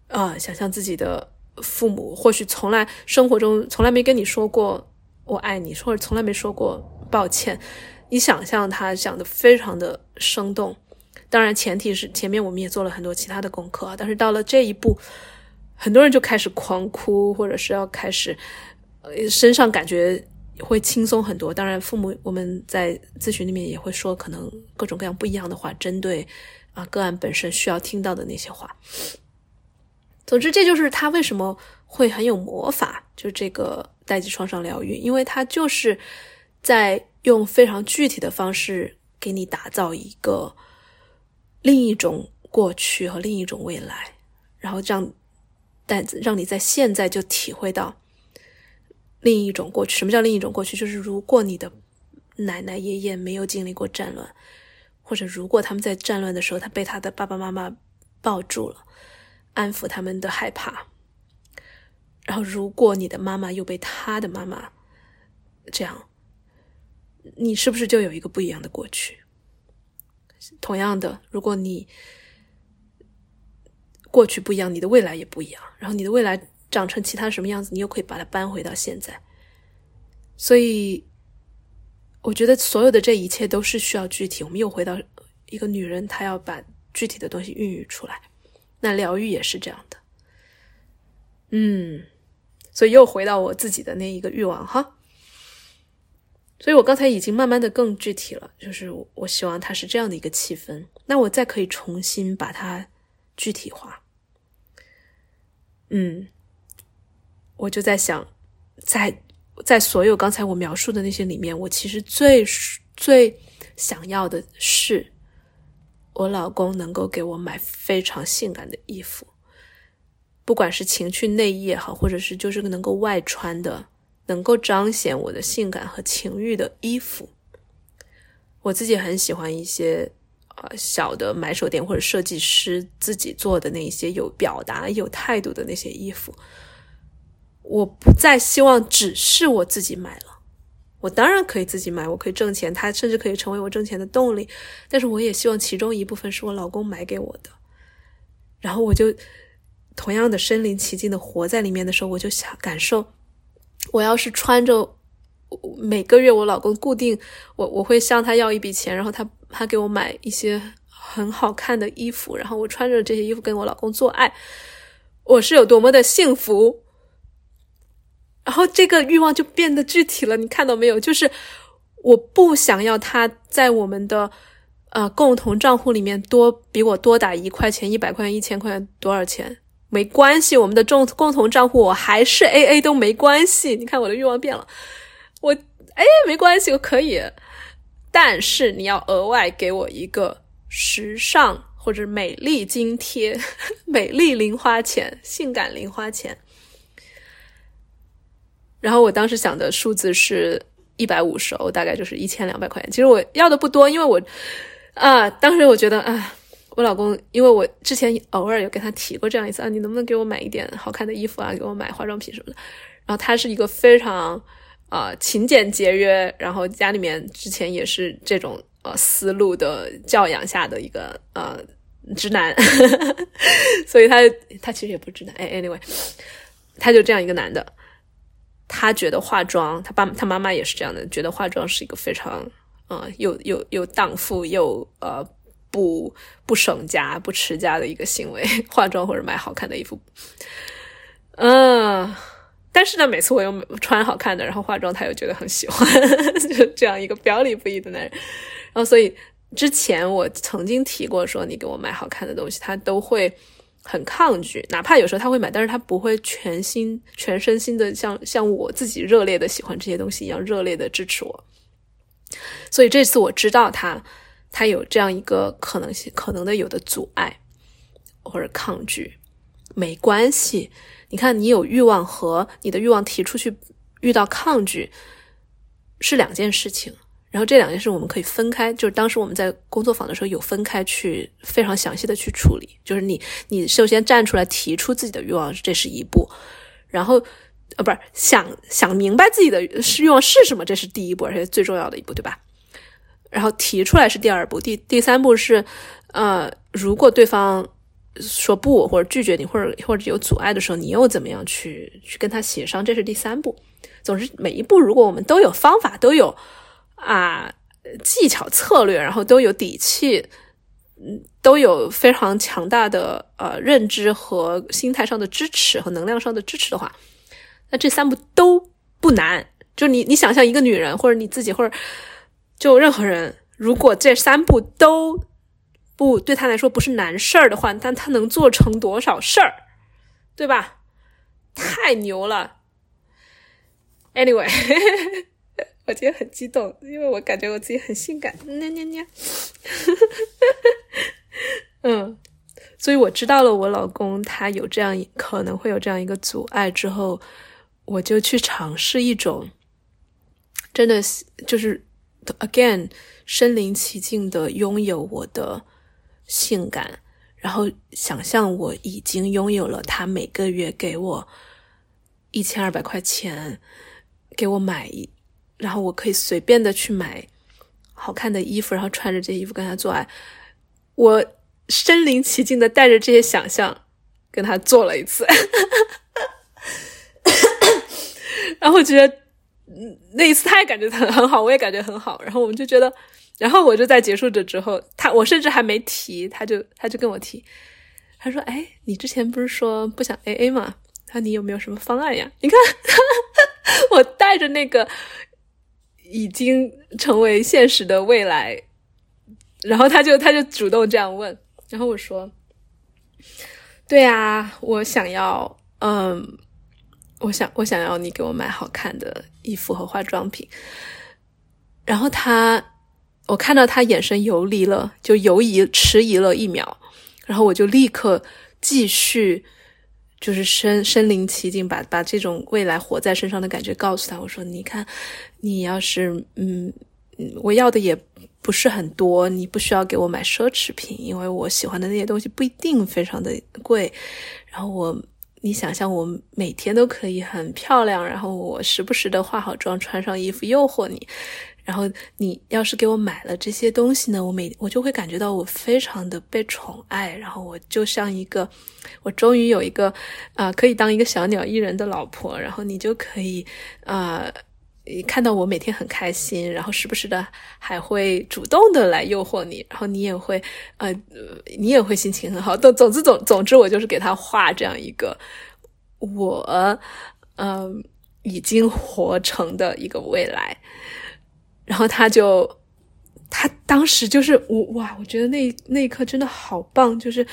啊，想象自己的父母，或许从来生活中从来没跟你说过我爱你，或者从来没说过抱歉。你想象他讲的非常的生动，当然前提是前面我们也做了很多其他的功课啊，但是到了这一步，很多人就开始狂哭，或者是要开始呃身上感觉。会轻松很多。当然，父母我们在咨询里面也会说，可能各种各样不一样的话，针对啊个案本身需要听到的那些话。总之，这就是他为什么会很有魔法，就这个代际创伤疗愈，因为他就是在用非常具体的方式给你打造一个另一种过去和另一种未来，然后让但让你在现在就体会到。另一种过去，什么叫另一种过去？就是如果你的奶奶爷爷没有经历过战乱，或者如果他们在战乱的时候，他被他的爸爸妈妈抱住了，安抚他们的害怕，然后如果你的妈妈又被他的妈妈这样，你是不是就有一个不一样的过去？同样的，如果你过去不一样，你的未来也不一样，然后你的未来。长成其他什么样子，你又可以把它搬回到现在。所以，我觉得所有的这一切都是需要具体。我们又回到一个女人，她要把具体的东西孕育出来。那疗愈也是这样的。嗯，所以又回到我自己的那一个欲望哈。所以我刚才已经慢慢的更具体了，就是我希望它是这样的一个气氛。那我再可以重新把它具体化。嗯。我就在想，在在所有刚才我描述的那些里面，我其实最最想要的是，我老公能够给我买非常性感的衣服，不管是情趣内衣也好，或者是就是能够外穿的，能够彰显我的性感和情欲的衣服。我自己很喜欢一些呃小的买手店或者设计师自己做的那些有表达、有态度的那些衣服。我不再希望只是我自己买了，我当然可以自己买，我可以挣钱，它甚至可以成为我挣钱的动力。但是我也希望其中一部分是我老公买给我的，然后我就同样的身临其境的活在里面的时候，我就想感受，我要是穿着每个月我老公固定我我会向他要一笔钱，然后他他给我买一些很好看的衣服，然后我穿着这些衣服跟我老公做爱，我是有多么的幸福。然后这个欲望就变得具体了，你看到没有？就是我不想要他在我们的呃共同账户里面多比我多打一块钱、一百块钱、一千块钱多少钱没关系，我们的共共同账户我还是 A A 都没关系。你看我的欲望变了，我哎没关系，我可以，但是你要额外给我一个时尚或者美丽津贴、美丽零花钱、性感零花钱。然后我当时想的数字是一百五十欧，大概就是一千两百块钱。其实我要的不多，因为我啊，当时我觉得啊，我老公，因为我之前偶尔有跟他提过这样一次啊，你能不能给我买一点好看的衣服啊，给我买化妆品什么的。然后他是一个非常啊勤俭节约，然后家里面之前也是这种呃思路的教养下的一个呃直男，所以他他其实也不直男，哎，anyway，他就这样一个男的。他觉得化妆，他爸他妈妈也是这样的，觉得化妆是一个非常，呃，又又又荡妇又呃不不省家不持家的一个行为，化妆或者买好看的衣服，嗯，但是呢，每次我又穿好看的，然后化妆，他又觉得很喜欢，就这样一个表里不一的男人，然后所以之前我曾经提过，说你给我买好看的东西，他都会很抗拒，哪怕有时候他会买，但是他不会全心全身心的像像我自己热烈的喜欢这些东西一样热烈的支持我。所以这次我知道他他有这样一个可能性，可能的有的阻碍或者抗拒，没关系。你看，你有欲望和你的欲望提出去遇到抗拒是两件事情。然后这两件事我们可以分开，就是当时我们在工作坊的时候有分开去非常详细的去处理。就是你，你首先站出来提出自己的欲望，这是一步；然后，呃，不是想想明白自己的欲望是什么，这是第一步，而且最重要的一步，对吧？然后提出来是第二步，第第三步是，呃，如果对方说不或者拒绝你，或者或者有阻碍的时候，你又怎么样去去跟他协商？这是第三步。总之，每一步如果我们都有方法，都有。啊，技巧策略，然后都有底气，嗯，都有非常强大的呃认知和心态上的支持和能量上的支持的话，那这三步都不难。就你你想象一个女人或者你自己或者就任何人，如果这三步都不对他来说不是难事儿的话，但他能做成多少事儿，对吧？太牛了。Anyway。我今天很激动，因为我感觉我自己很性感，nha nha nha。嗯，所以我知道了我老公他有这样可能会有这样一个阻碍之后，我就去尝试一种，真的就是 again 身临其境的拥有我的性感，然后想象我已经拥有了他每个月给我一千二百块钱，给我买。然后我可以随便的去买好看的衣服，然后穿着这些衣服跟他做爱。我身临其境的带着这些想象跟他做了一次，然后我觉得那一次他也感觉很很好，我也感觉很好。然后我们就觉得，然后我就在结束这之后，他我甚至还没提，他就他就跟我提，他说：“哎，你之前不是说不想 A A 吗？他你有没有什么方案呀？你看 我带着那个。”已经成为现实的未来，然后他就他就主动这样问，然后我说：“对啊，我想要，嗯，我想我想要你给我买好看的衣服和化妆品。”然后他，我看到他眼神游离了，就犹疑迟疑了一秒，然后我就立刻继续。就是身身临其境，把把这种未来活在身上的感觉告诉他。我说：“你看，你要是嗯嗯，我要的也不是很多，你不需要给我买奢侈品，因为我喜欢的那些东西不一定非常的贵。然后我，你想象我每天都可以很漂亮，然后我时不时的化好妆，穿上衣服诱惑你。”然后你要是给我买了这些东西呢，我每我就会感觉到我非常的被宠爱，然后我就像一个，我终于有一个啊可以当一个小鸟依人的老婆，然后你就可以啊看到我每天很开心，然后时不时的还会主动的来诱惑你，然后你也会呃你也会心情很好。总总之总总之我就是给他画这样一个我嗯已经活成的一个未来。然后他就，他当时就是我哇，我觉得那那一刻真的好棒，就是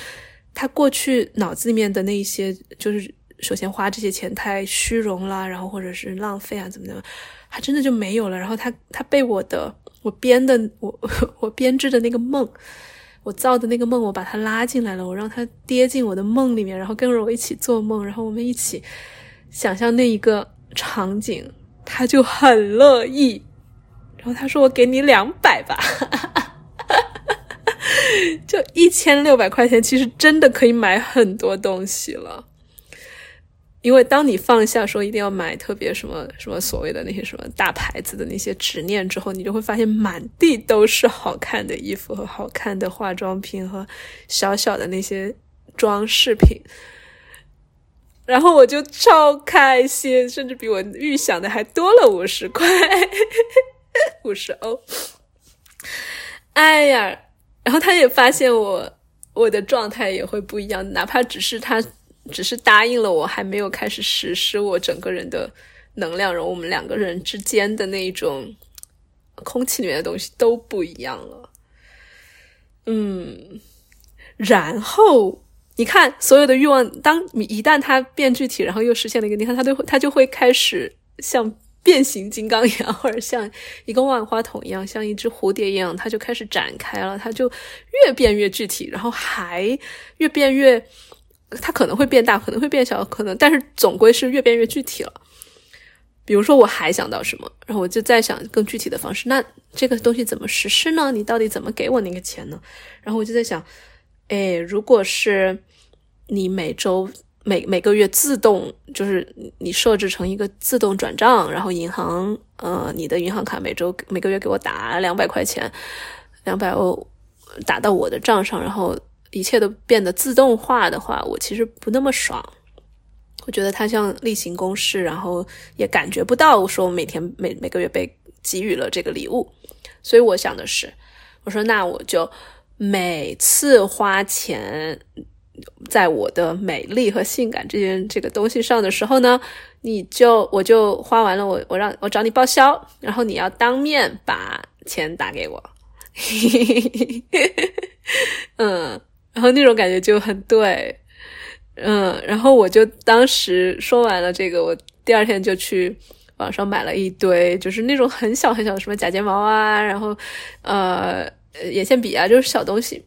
他过去脑子里面的那些，就是首先花这些钱太虚荣啦，然后或者是浪费啊，怎么怎么，他真的就没有了。然后他他被我的我编的我 我编织的那个梦，我造的那个梦，我把他拉进来了，我让他跌进我的梦里面，然后跟着我一起做梦，然后我们一起想象那一个场景，他就很乐意。然后他说：“我给你两百吧，就一千六百块钱，其实真的可以买很多东西了。因为当你放下说一定要买特别什么什么所谓的那些什么大牌子的那些执念之后，你就会发现满地都是好看的衣服和好看的化妆品和小小的那些装饰品。然后我就超开心，甚至比我预想的还多了五十块。”五十欧，哎呀，然后他也发现我我的状态也会不一样，哪怕只是他只是答应了我，还没有开始实施，我整个人的能量，然后我们两个人之间的那种空气里面的东西都不一样了。嗯，然后你看，所有的欲望，当你一旦它变具体，然后又实现了一个，你看它都会，它就会开始像变形金刚一样，或者像一个万花筒一样，像一只蝴蝶一样，它就开始展开了，它就越变越具体，然后还越变越，它可能会变大，可能会变小，可能，但是总归是越变越具体了。比如说，我还想到什么，然后我就在想更具体的方式。那这个东西怎么实施呢？你到底怎么给我那个钱呢？然后我就在想，哎，如果是你每周每每个月自动，就是你设置成一个自动转账，然后银行呃，你的银行卡每周每个月给我打两百块钱，两百欧打到我的账上，然后一切都变得自动化的话，我其实不那么爽。我觉得它像例行公事，然后也感觉不到说我每天每每个月被给予了这个礼物，所以我想的是，我说那我就每次花钱在我的美丽和性感这件这个东西上的时候呢，你就我就花完了，我我让我找你报销，然后你要当面把钱打给我，嗯，然后那种感觉就很对。嗯，然后我就当时说完了这个，我第二天就去网上买了一堆，就是那种很小很小的什么假睫毛啊，然后呃眼线笔啊，就是小东西，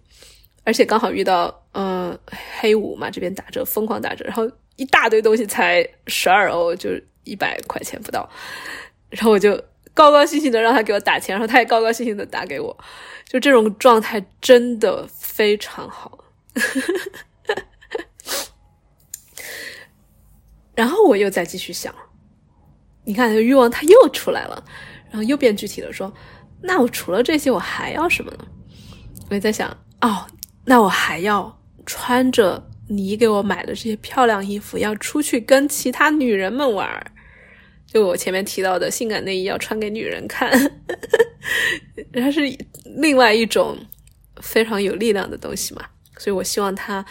而且刚好遇到嗯黑五嘛，这边打折疯狂打折，然后一大堆东西才十二欧，就一百块钱不到，然后我就高高兴兴的让他给我打钱，然后他也高高兴兴的打给我，就这种状态真的非常好。然后我又再继续想，你看，欲望它又出来了，然后又变具体了，说，那我除了这些，我还要什么呢？我在想，哦，那我还要穿着你给我买的这些漂亮衣服，要出去跟其他女人们玩就我前面提到的性感内衣要穿给女人看，它是另外一种非常有力量的东西嘛。所以我希望它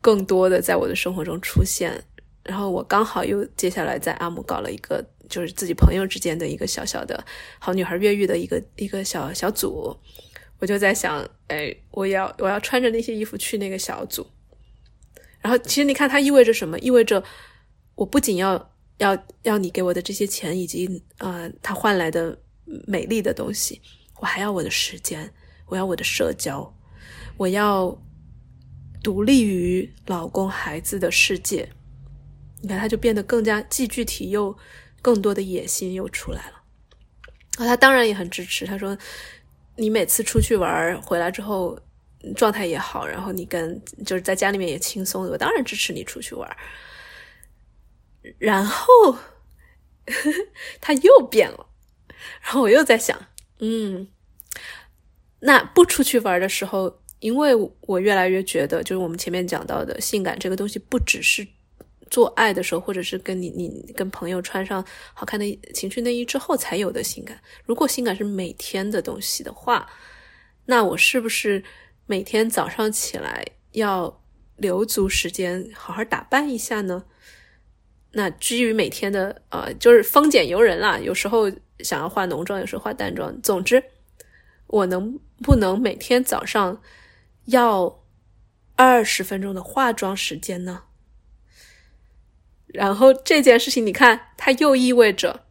更多的在我的生活中出现。然后我刚好又接下来在阿姆搞了一个，就是自己朋友之间的一个小小的好女孩越狱的一个一个小小组，我就在想，哎，我要我要穿着那些衣服去那个小组。然后其实你看，它意味着什么？意味着我不仅要要要你给我的这些钱，以及呃，他换来的美丽的东西，我还要我的时间，我要我的社交，我要独立于老公孩子的世界。你看，他就变得更加既具体又更多的野心又出来了。啊，他当然也很支持。他说：“你每次出去玩回来之后，状态也好，然后你跟就是在家里面也轻松，我当然支持你出去玩。”然后 他又变了，然后我又在想，嗯，那不出去玩的时候，因为我越来越觉得，就是我们前面讲到的性感这个东西，不只是。做爱的时候，或者是跟你你跟朋友穿上好看的情趣内衣之后才有的性感。如果性感是每天的东西的话，那我是不是每天早上起来要留足时间好好打扮一下呢？那至于每天的呃，就是丰俭由人啦，有时候想要化浓妆，有时候化淡妆。总之，我能不能每天早上要二十分钟的化妆时间呢？然后这件事情，你看，它又意味着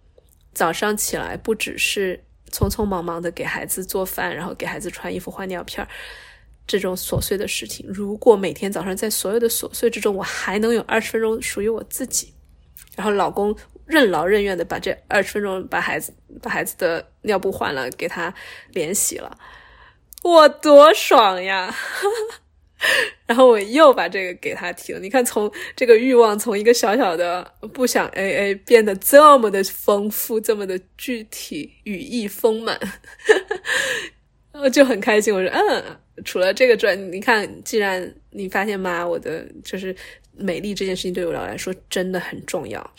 早上起来不只是匆匆忙忙的给孩子做饭，然后给孩子穿衣服、换尿片这种琐碎的事情。如果每天早上在所有的琐碎之中，我还能有二十分钟属于我自己，然后老公任劳任怨的把这二十分钟把孩子把孩子的尿布换了，给他脸洗了，我多爽呀！然后我又把这个给他听了。你看，从这个欲望从一个小小的不想 A A 变得这么的丰富，这么的具体，语义丰满，我就很开心。我说，嗯，除了这个专，你看，既然你发现吗，我的就是美丽这件事情对我来说真的很重要，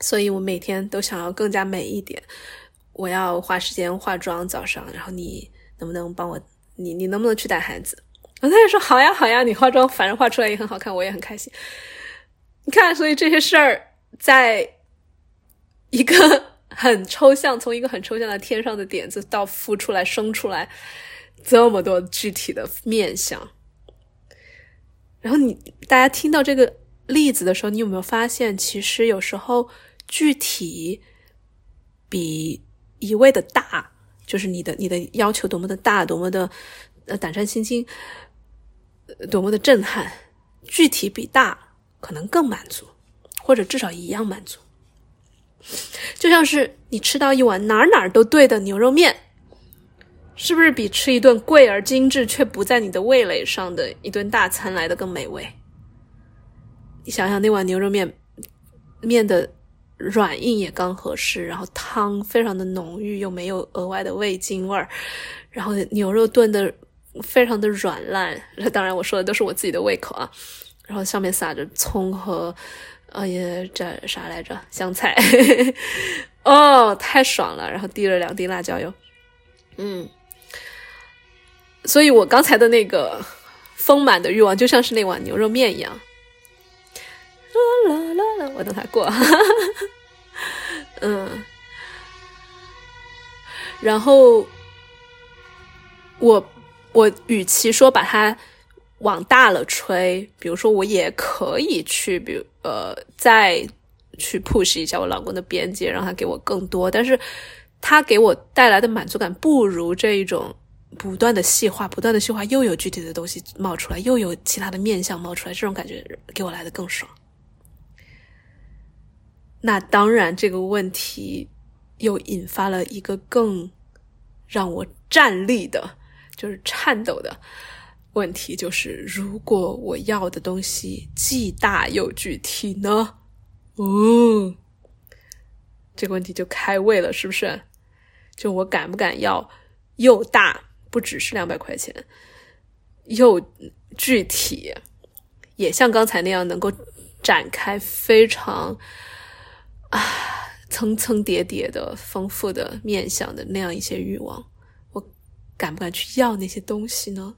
所以我每天都想要更加美一点。我要花时间化妆，早上，然后你能不能帮我？你你能不能去带孩子？我他就说好呀好呀，你化妆反正化出来也很好看，我也很开心。你看，所以这些事儿在一个很抽象，从一个很抽象的天上的点子到孵出来、生出来，这么多具体的面相。然后你大家听到这个例子的时候，你有没有发现，其实有时候具体比一味的大，就是你的你的要求多么的大，多么的呃胆战心惊，多么的震撼，具体比大可能更满足，或者至少一样满足。就像是你吃到一碗哪哪都对的牛肉面。是不是比吃一顿贵而精致却不在你的味蕾上的一顿大餐来的更美味？你想想那碗牛肉面，面的软硬也刚合适，然后汤非常的浓郁，又没有额外的味精味儿，然后牛肉炖的非常的软烂。当然我说的都是我自己的胃口啊。然后上面撒着葱和，呃，也这啥来着？香菜。哦，太爽了！然后滴了两滴辣椒油，嗯。所以我刚才的那个丰满的欲望，就像是那碗牛肉面一样。啦啦啦啦，我等他过。嗯，然后我我与其说把它往大了吹，比如说我也可以去，比如呃，再去 push 一下我老公的边界，让他给我更多，但是他给我带来的满足感不如这一种。不断的细化，不断的细化，又有具体的东西冒出来，又有其他的面相冒出来，这种感觉给我来的更爽。那当然，这个问题又引发了一个更让我站立的，就是颤抖的问题，就是如果我要的东西既大又具体呢？哦，这个问题就开胃了，是不是？就我敢不敢要又大？不只是两百块钱，又具体，也像刚才那样能够展开非常啊 层层叠叠的丰富的面相的那样一些欲望，我敢不敢去要那些东西呢？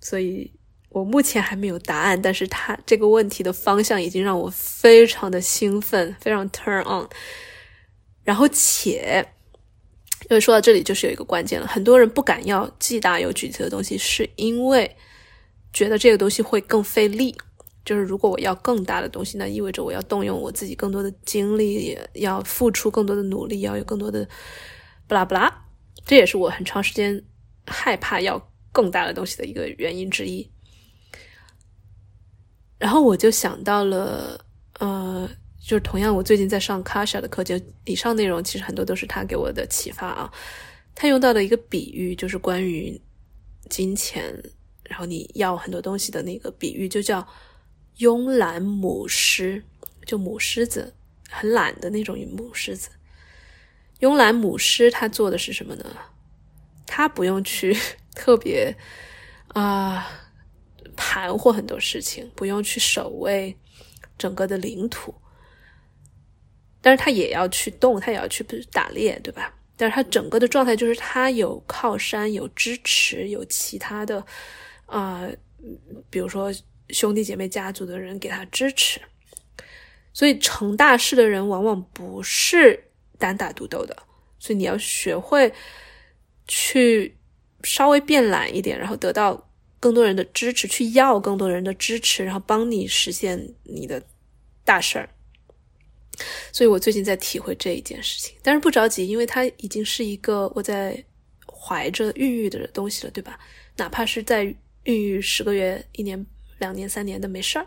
所以我目前还没有答案，但是他这个问题的方向已经让我非常的兴奋，非常 turn on，然后且。因为说到这里，就是有一个关键了。很多人不敢要既大又具体的东西，是因为觉得这个东西会更费力。就是如果我要更大的东西，那意味着我要动用我自己更多的精力，要付出更多的努力，要有更多的不拉不拉。这也是我很长时间害怕要更大的东西的一个原因之一。然后我就想到了，呃。就是同样，我最近在上 Kasha 的课，就以上内容其实很多都是他给我的启发啊。他用到的一个比喻，就是关于金钱，然后你要很多东西的那个比喻，就叫慵懒母狮，就母狮子很懒的那种母狮子。慵懒母狮，它做的是什么呢？它不用去 特别啊盘活很多事情，不用去守卫整个的领土。但是它也要去动，它也要去打猎，对吧？但是它整个的状态就是它有靠山，有支持，有其他的，啊，比如说兄弟姐妹、家族的人给他支持。所以成大事的人往往不是单打独斗的，所以你要学会去稍微变懒一点，然后得到更多人的支持，去要更多人的支持，然后帮你实现你的大事儿。所以我最近在体会这一件事情，但是不着急，因为它已经是一个我在怀着孕育的东西了，对吧？哪怕是在孕育十个月、一年、两年、三年的没事儿，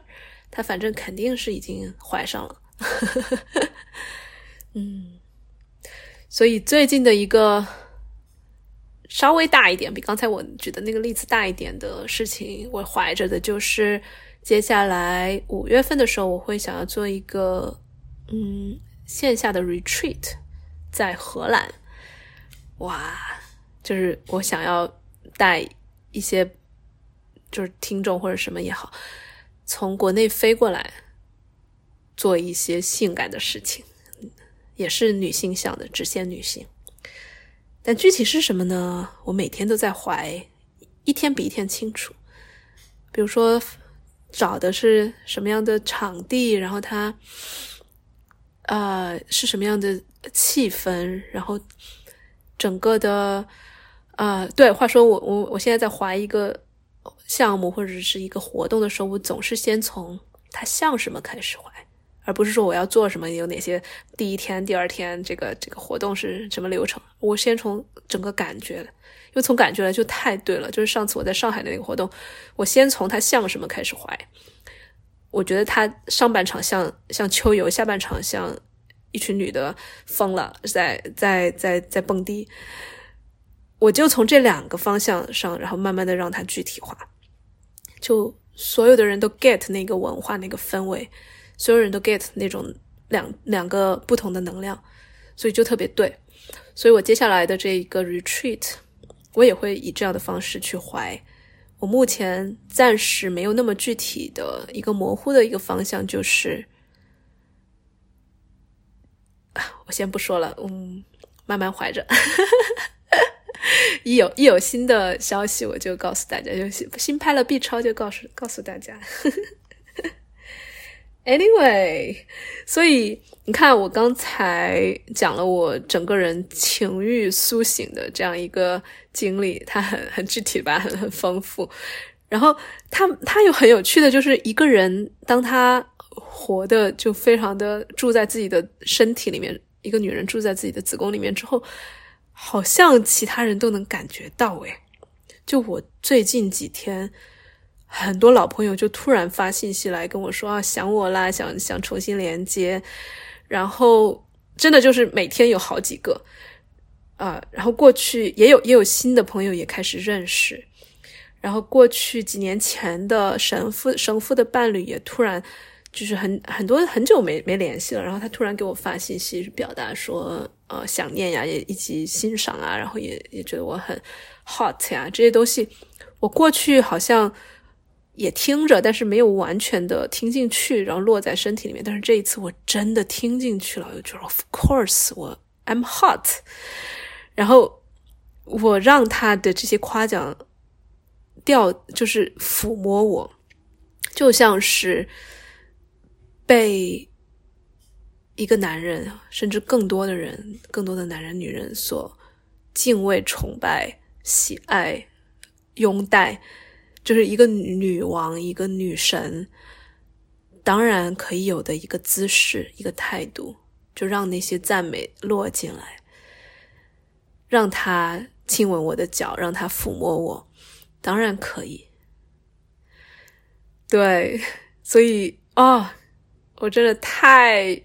他反正肯定是已经怀上了。嗯，所以最近的一个稍微大一点，比刚才我举的那个例子大一点的事情，我怀着的就是接下来五月份的时候，我会想要做一个。嗯，线下的 retreat 在荷兰，哇，就是我想要带一些，就是听众或者什么也好，从国内飞过来，做一些性感的事情，也是女性向的，只限女性。但具体是什么呢？我每天都在怀，一天比一天清楚。比如说，找的是什么样的场地，然后他。呃，是什么样的气氛？然后整个的啊，对，话说我我我现在在怀一个项目或者是一个活动的时候，我总是先从它像什么开始怀，而不是说我要做什么有哪些第一天、第二天这个这个活动是什么流程，我先从整个感觉，因为从感觉来就太对了。就是上次我在上海的那个活动，我先从它像什么开始怀，我觉得它上半场像像秋游，下半场像一群女的疯了，在在在在蹦迪。我就从这两个方向上，然后慢慢的让它具体化，就所有的人都 get 那个文化那个氛围，所有人都 get 那种两两个不同的能量，所以就特别对。所以我接下来的这一个 retreat，我也会以这样的方式去怀。我目前暂时没有那么具体的一个模糊的一个方向，就是我先不说了，嗯，慢慢怀着。一有一有新的消息，我就告诉大家；就新新拍了 B 超，就告诉告诉大家。Anyway，所以你看，我刚才讲了我整个人情欲苏醒的这样一个经历，它很很具体吧，很很丰富。然后他他又很有趣的，就是一个人当他活的就非常的住在自己的身体里面，一个女人住在自己的子宫里面之后。好像其他人都能感觉到诶，就我最近几天，很多老朋友就突然发信息来跟我说啊，想我啦，想想重新连接，然后真的就是每天有好几个啊，然后过去也有也有新的朋友也开始认识，然后过去几年前的神父神父的伴侣也突然。就是很很多很久没没联系了，然后他突然给我发信息，表达说呃想念呀，也以及欣赏啊，然后也也觉得我很 hot 呀，这些东西我过去好像也听着，但是没有完全的听进去，然后落在身体里面。但是这一次我真的听进去了，我就觉得 of course 我 I'm hot，然后我让他的这些夸奖掉，就是抚摸我，就像是。被一个男人，甚至更多的人，更多的男人、女人所敬畏、崇拜、喜爱、拥戴，就是一个女王、一个女神，当然可以有的一个姿势、一个态度，就让那些赞美落进来，让他亲吻我的脚，让他抚摸我，当然可以。对，所以啊。我真的太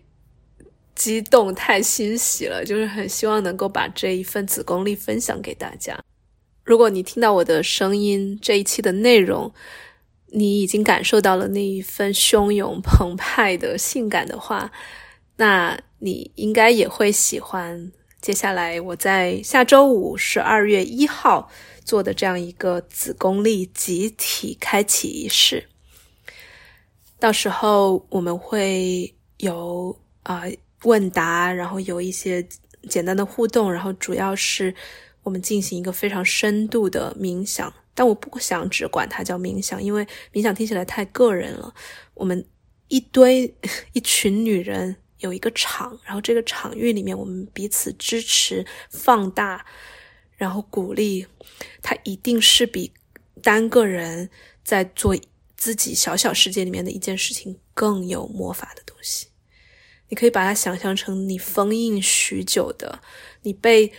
激动、太欣喜了，就是很希望能够把这一份子功力分享给大家。如果你听到我的声音，这一期的内容，你已经感受到了那一份汹涌澎湃的性感的话，那你应该也会喜欢接下来我在下周五十二月一号做的这样一个子宫力集体开启仪式。到时候我们会有啊问答，然后有一些简单的互动，然后主要是我们进行一个非常深度的冥想。但我不想只管它叫冥想，因为冥想听起来太个人了。我们一堆 一群女人有一个场，然后这个场域里面我们彼此支持、放大，然后鼓励。它一定是比单个人在做。自己小小世界里面的一件事情更有魔法的东西，你可以把它想象成你封印许久的、你被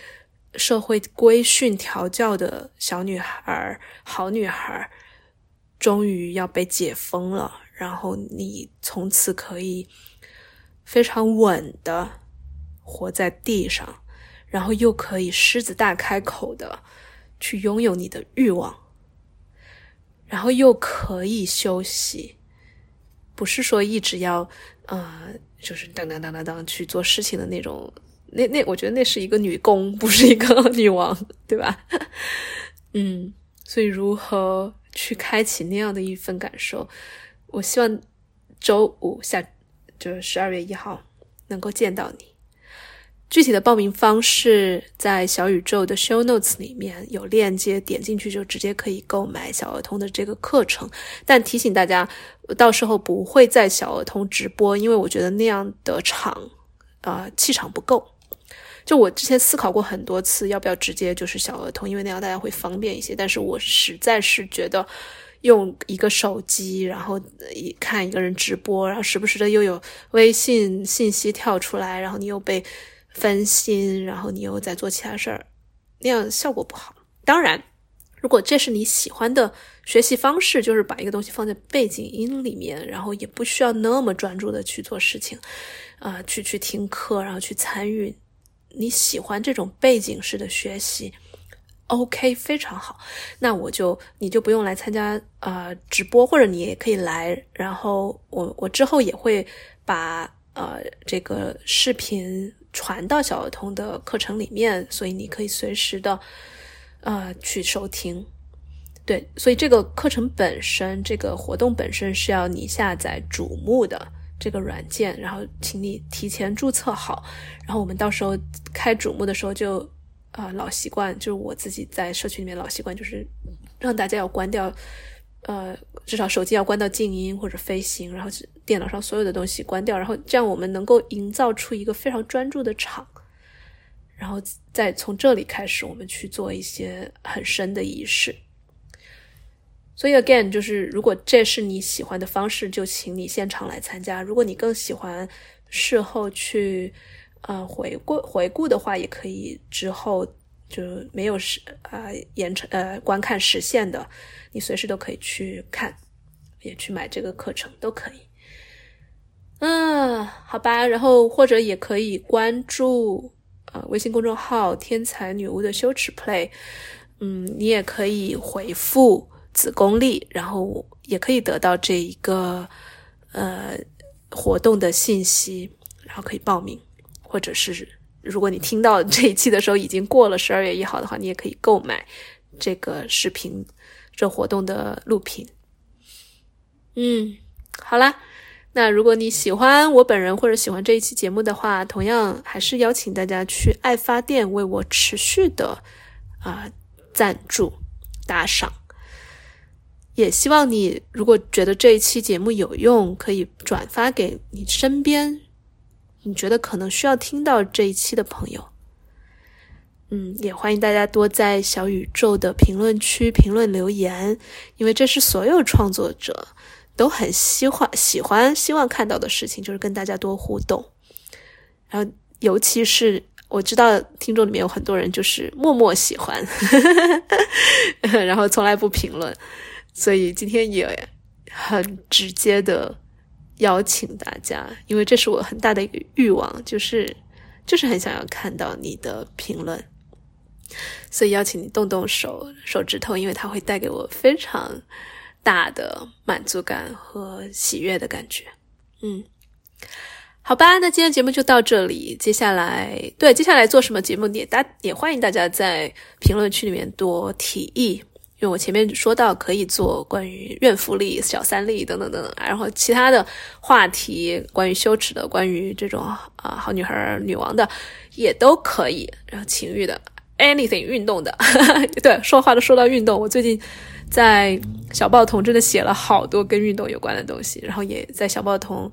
社会规训调教的小女孩、好女孩，终于要被解封了，然后你从此可以非常稳的活在地上，然后又可以狮子大开口的去拥有你的欲望。然后又可以休息，不是说一直要，呃，就是当当当当当去做事情的那种。那那，我觉得那是一个女工，不是一个 女王，对吧？嗯，所以如何去开启那样的一份感受？我希望周五下，就是十二月一号能够见到你。具体的报名方式在小宇宙的 show notes 里面有链接，点进去就直接可以购买小儿童的这个课程。但提醒大家，到时候不会在小儿童直播，因为我觉得那样的场啊气场不够。就我之前思考过很多次，要不要直接就是小儿童，因为那样大家会方便一些。但是我实在是觉得，用一个手机，然后一看一个人直播，然后时不时的又有微信信息跳出来，然后你又被分心，然后你又在做其他事儿，那样效果不好。当然，如果这是你喜欢的学习方式，就是把一个东西放在背景音里面，然后也不需要那么专注的去做事情，啊，去去听课，然后去参与。你喜欢这种背景式的学习，OK，非常好。那我就你就不用来参加呃直播，或者你也可以来。然后我我之后也会把呃这个视频传到小儿童的课程里面，所以你可以随时的呃去收听。对，所以这个课程本身，这个活动本身是要你下载主目的。这个软件，然后请你提前注册好，然后我们到时候开主目的时候就，啊老习惯，就是我自己在社群里面老习惯，就是让大家要关掉，呃至少手机要关到静音或者飞行，然后电脑上所有的东西关掉，然后这样我们能够营造出一个非常专注的场，然后再从这里开始，我们去做一些很深的仪式。所以，again，就是如果这是你喜欢的方式，就请你现场来参加。如果你更喜欢事后去呃回顾回顾的话，也可以之后就没有实啊延长呃观看实现的，你随时都可以去看，也去买这个课程都可以。嗯，好吧，然后或者也可以关注呃微信公众号“天才女巫的羞耻 play”，嗯，你也可以回复。子宫力，然后也可以得到这一个呃活动的信息，然后可以报名，或者是如果你听到这一期的时候已经过了十二月一号的话，你也可以购买这个视频这活动的录屏。嗯，好啦，那如果你喜欢我本人或者喜欢这一期节目的话，同样还是邀请大家去爱发电为我持续的啊赞助打赏。也希望你，如果觉得这一期节目有用，可以转发给你身边你觉得可能需要听到这一期的朋友。嗯，也欢迎大家多在小宇宙的评论区评论留言，因为这是所有创作者都很喜欢、喜欢、希望看到的事情，就是跟大家多互动。然后，尤其是我知道听众里面有很多人就是默默喜欢，然后从来不评论。所以今天也很直接的邀请大家，因为这是我很大的一个欲望，就是就是很想要看到你的评论，所以邀请你动动手手指头，因为它会带给我非常大的满足感和喜悦的感觉。嗯，好吧，那今天节目就到这里，接下来对接下来做什么节目，也大也欢迎大家在评论区里面多提议。因为我前面说到可以做关于怨妇力、小三力等等等等，然后其他的话题，关于羞耻的、关于这种啊好女孩、女王的，也都可以。然后情欲的，anything 运动的，对，说话都说到运动。我最近在小报童真的写了好多跟运动有关的东西，然后也在小报童，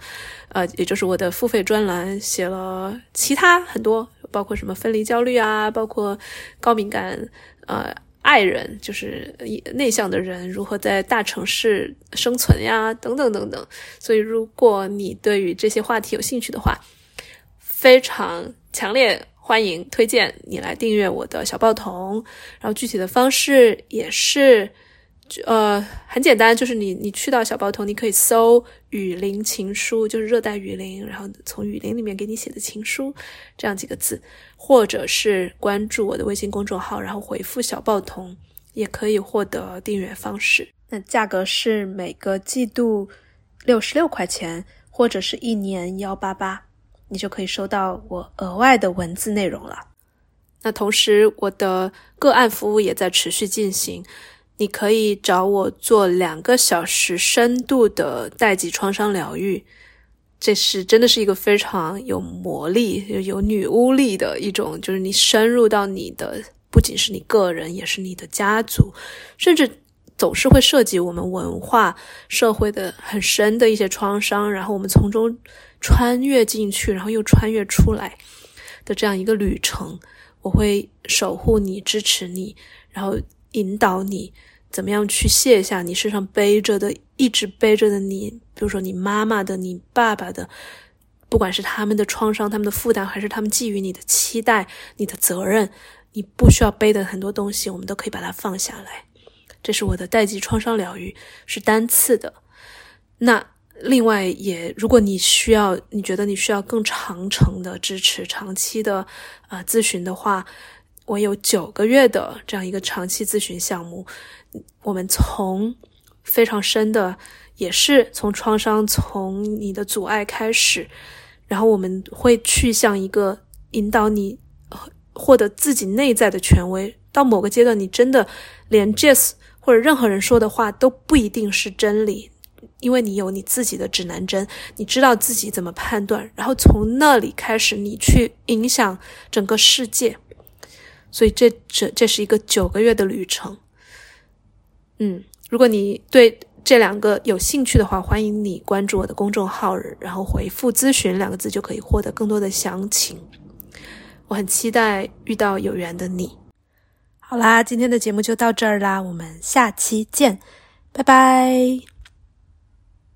呃，也就是我的付费专栏写了其他很多，包括什么分离焦虑啊，包括高敏感，呃。爱人就是内向的人如何在大城市生存呀，等等等等。所以，如果你对于这些话题有兴趣的话，非常强烈欢迎推荐你来订阅我的小报童。然后，具体的方式也是。呃，很简单，就是你你去到小报童，你可以搜“雨林情书”，就是热带雨林，然后从雨林里面给你写的情书这样几个字，或者是关注我的微信公众号，然后回复“小报童”，也可以获得订阅方式。那价格是每个季度六十六块钱，或者是一年幺八八，你就可以收到我额外的文字内容了。那同时，我的个案服务也在持续进行。你可以找我做两个小时深度的代际创伤疗愈，这是真的是一个非常有魔力、有女巫力的一种，就是你深入到你的，不仅是你个人，也是你的家族，甚至总是会涉及我们文化、社会的很深的一些创伤，然后我们从中穿越进去，然后又穿越出来。的这样一个旅程。我会守护你，支持你，然后引导你怎么样去卸下你身上背着的、一直背着的你，比如说你妈妈的、你爸爸的，不管是他们的创伤、他们的负担，还是他们寄予你的期待、你的责任，你不需要背的很多东西，我们都可以把它放下来。这是我的代际创伤疗愈，是单次的。那。另外，也如果你需要，你觉得你需要更长程的支持、长期的啊咨询的话，我有九个月的这样一个长期咨询项目。我们从非常深的，也是从创伤、从你的阻碍开始，然后我们会去向一个引导你获得自己内在的权威。到某个阶段，你真的连 Jess 或者任何人说的话都不一定是真理。因为你有你自己的指南针，你知道自己怎么判断，然后从那里开始，你去影响整个世界。所以这这这是一个九个月的旅程。嗯，如果你对这两个有兴趣的话，欢迎你关注我的公众号，然后回复“咨询”两个字，就可以获得更多的详情。我很期待遇到有缘的你。好啦，今天的节目就到这儿啦，我们下期见，拜拜。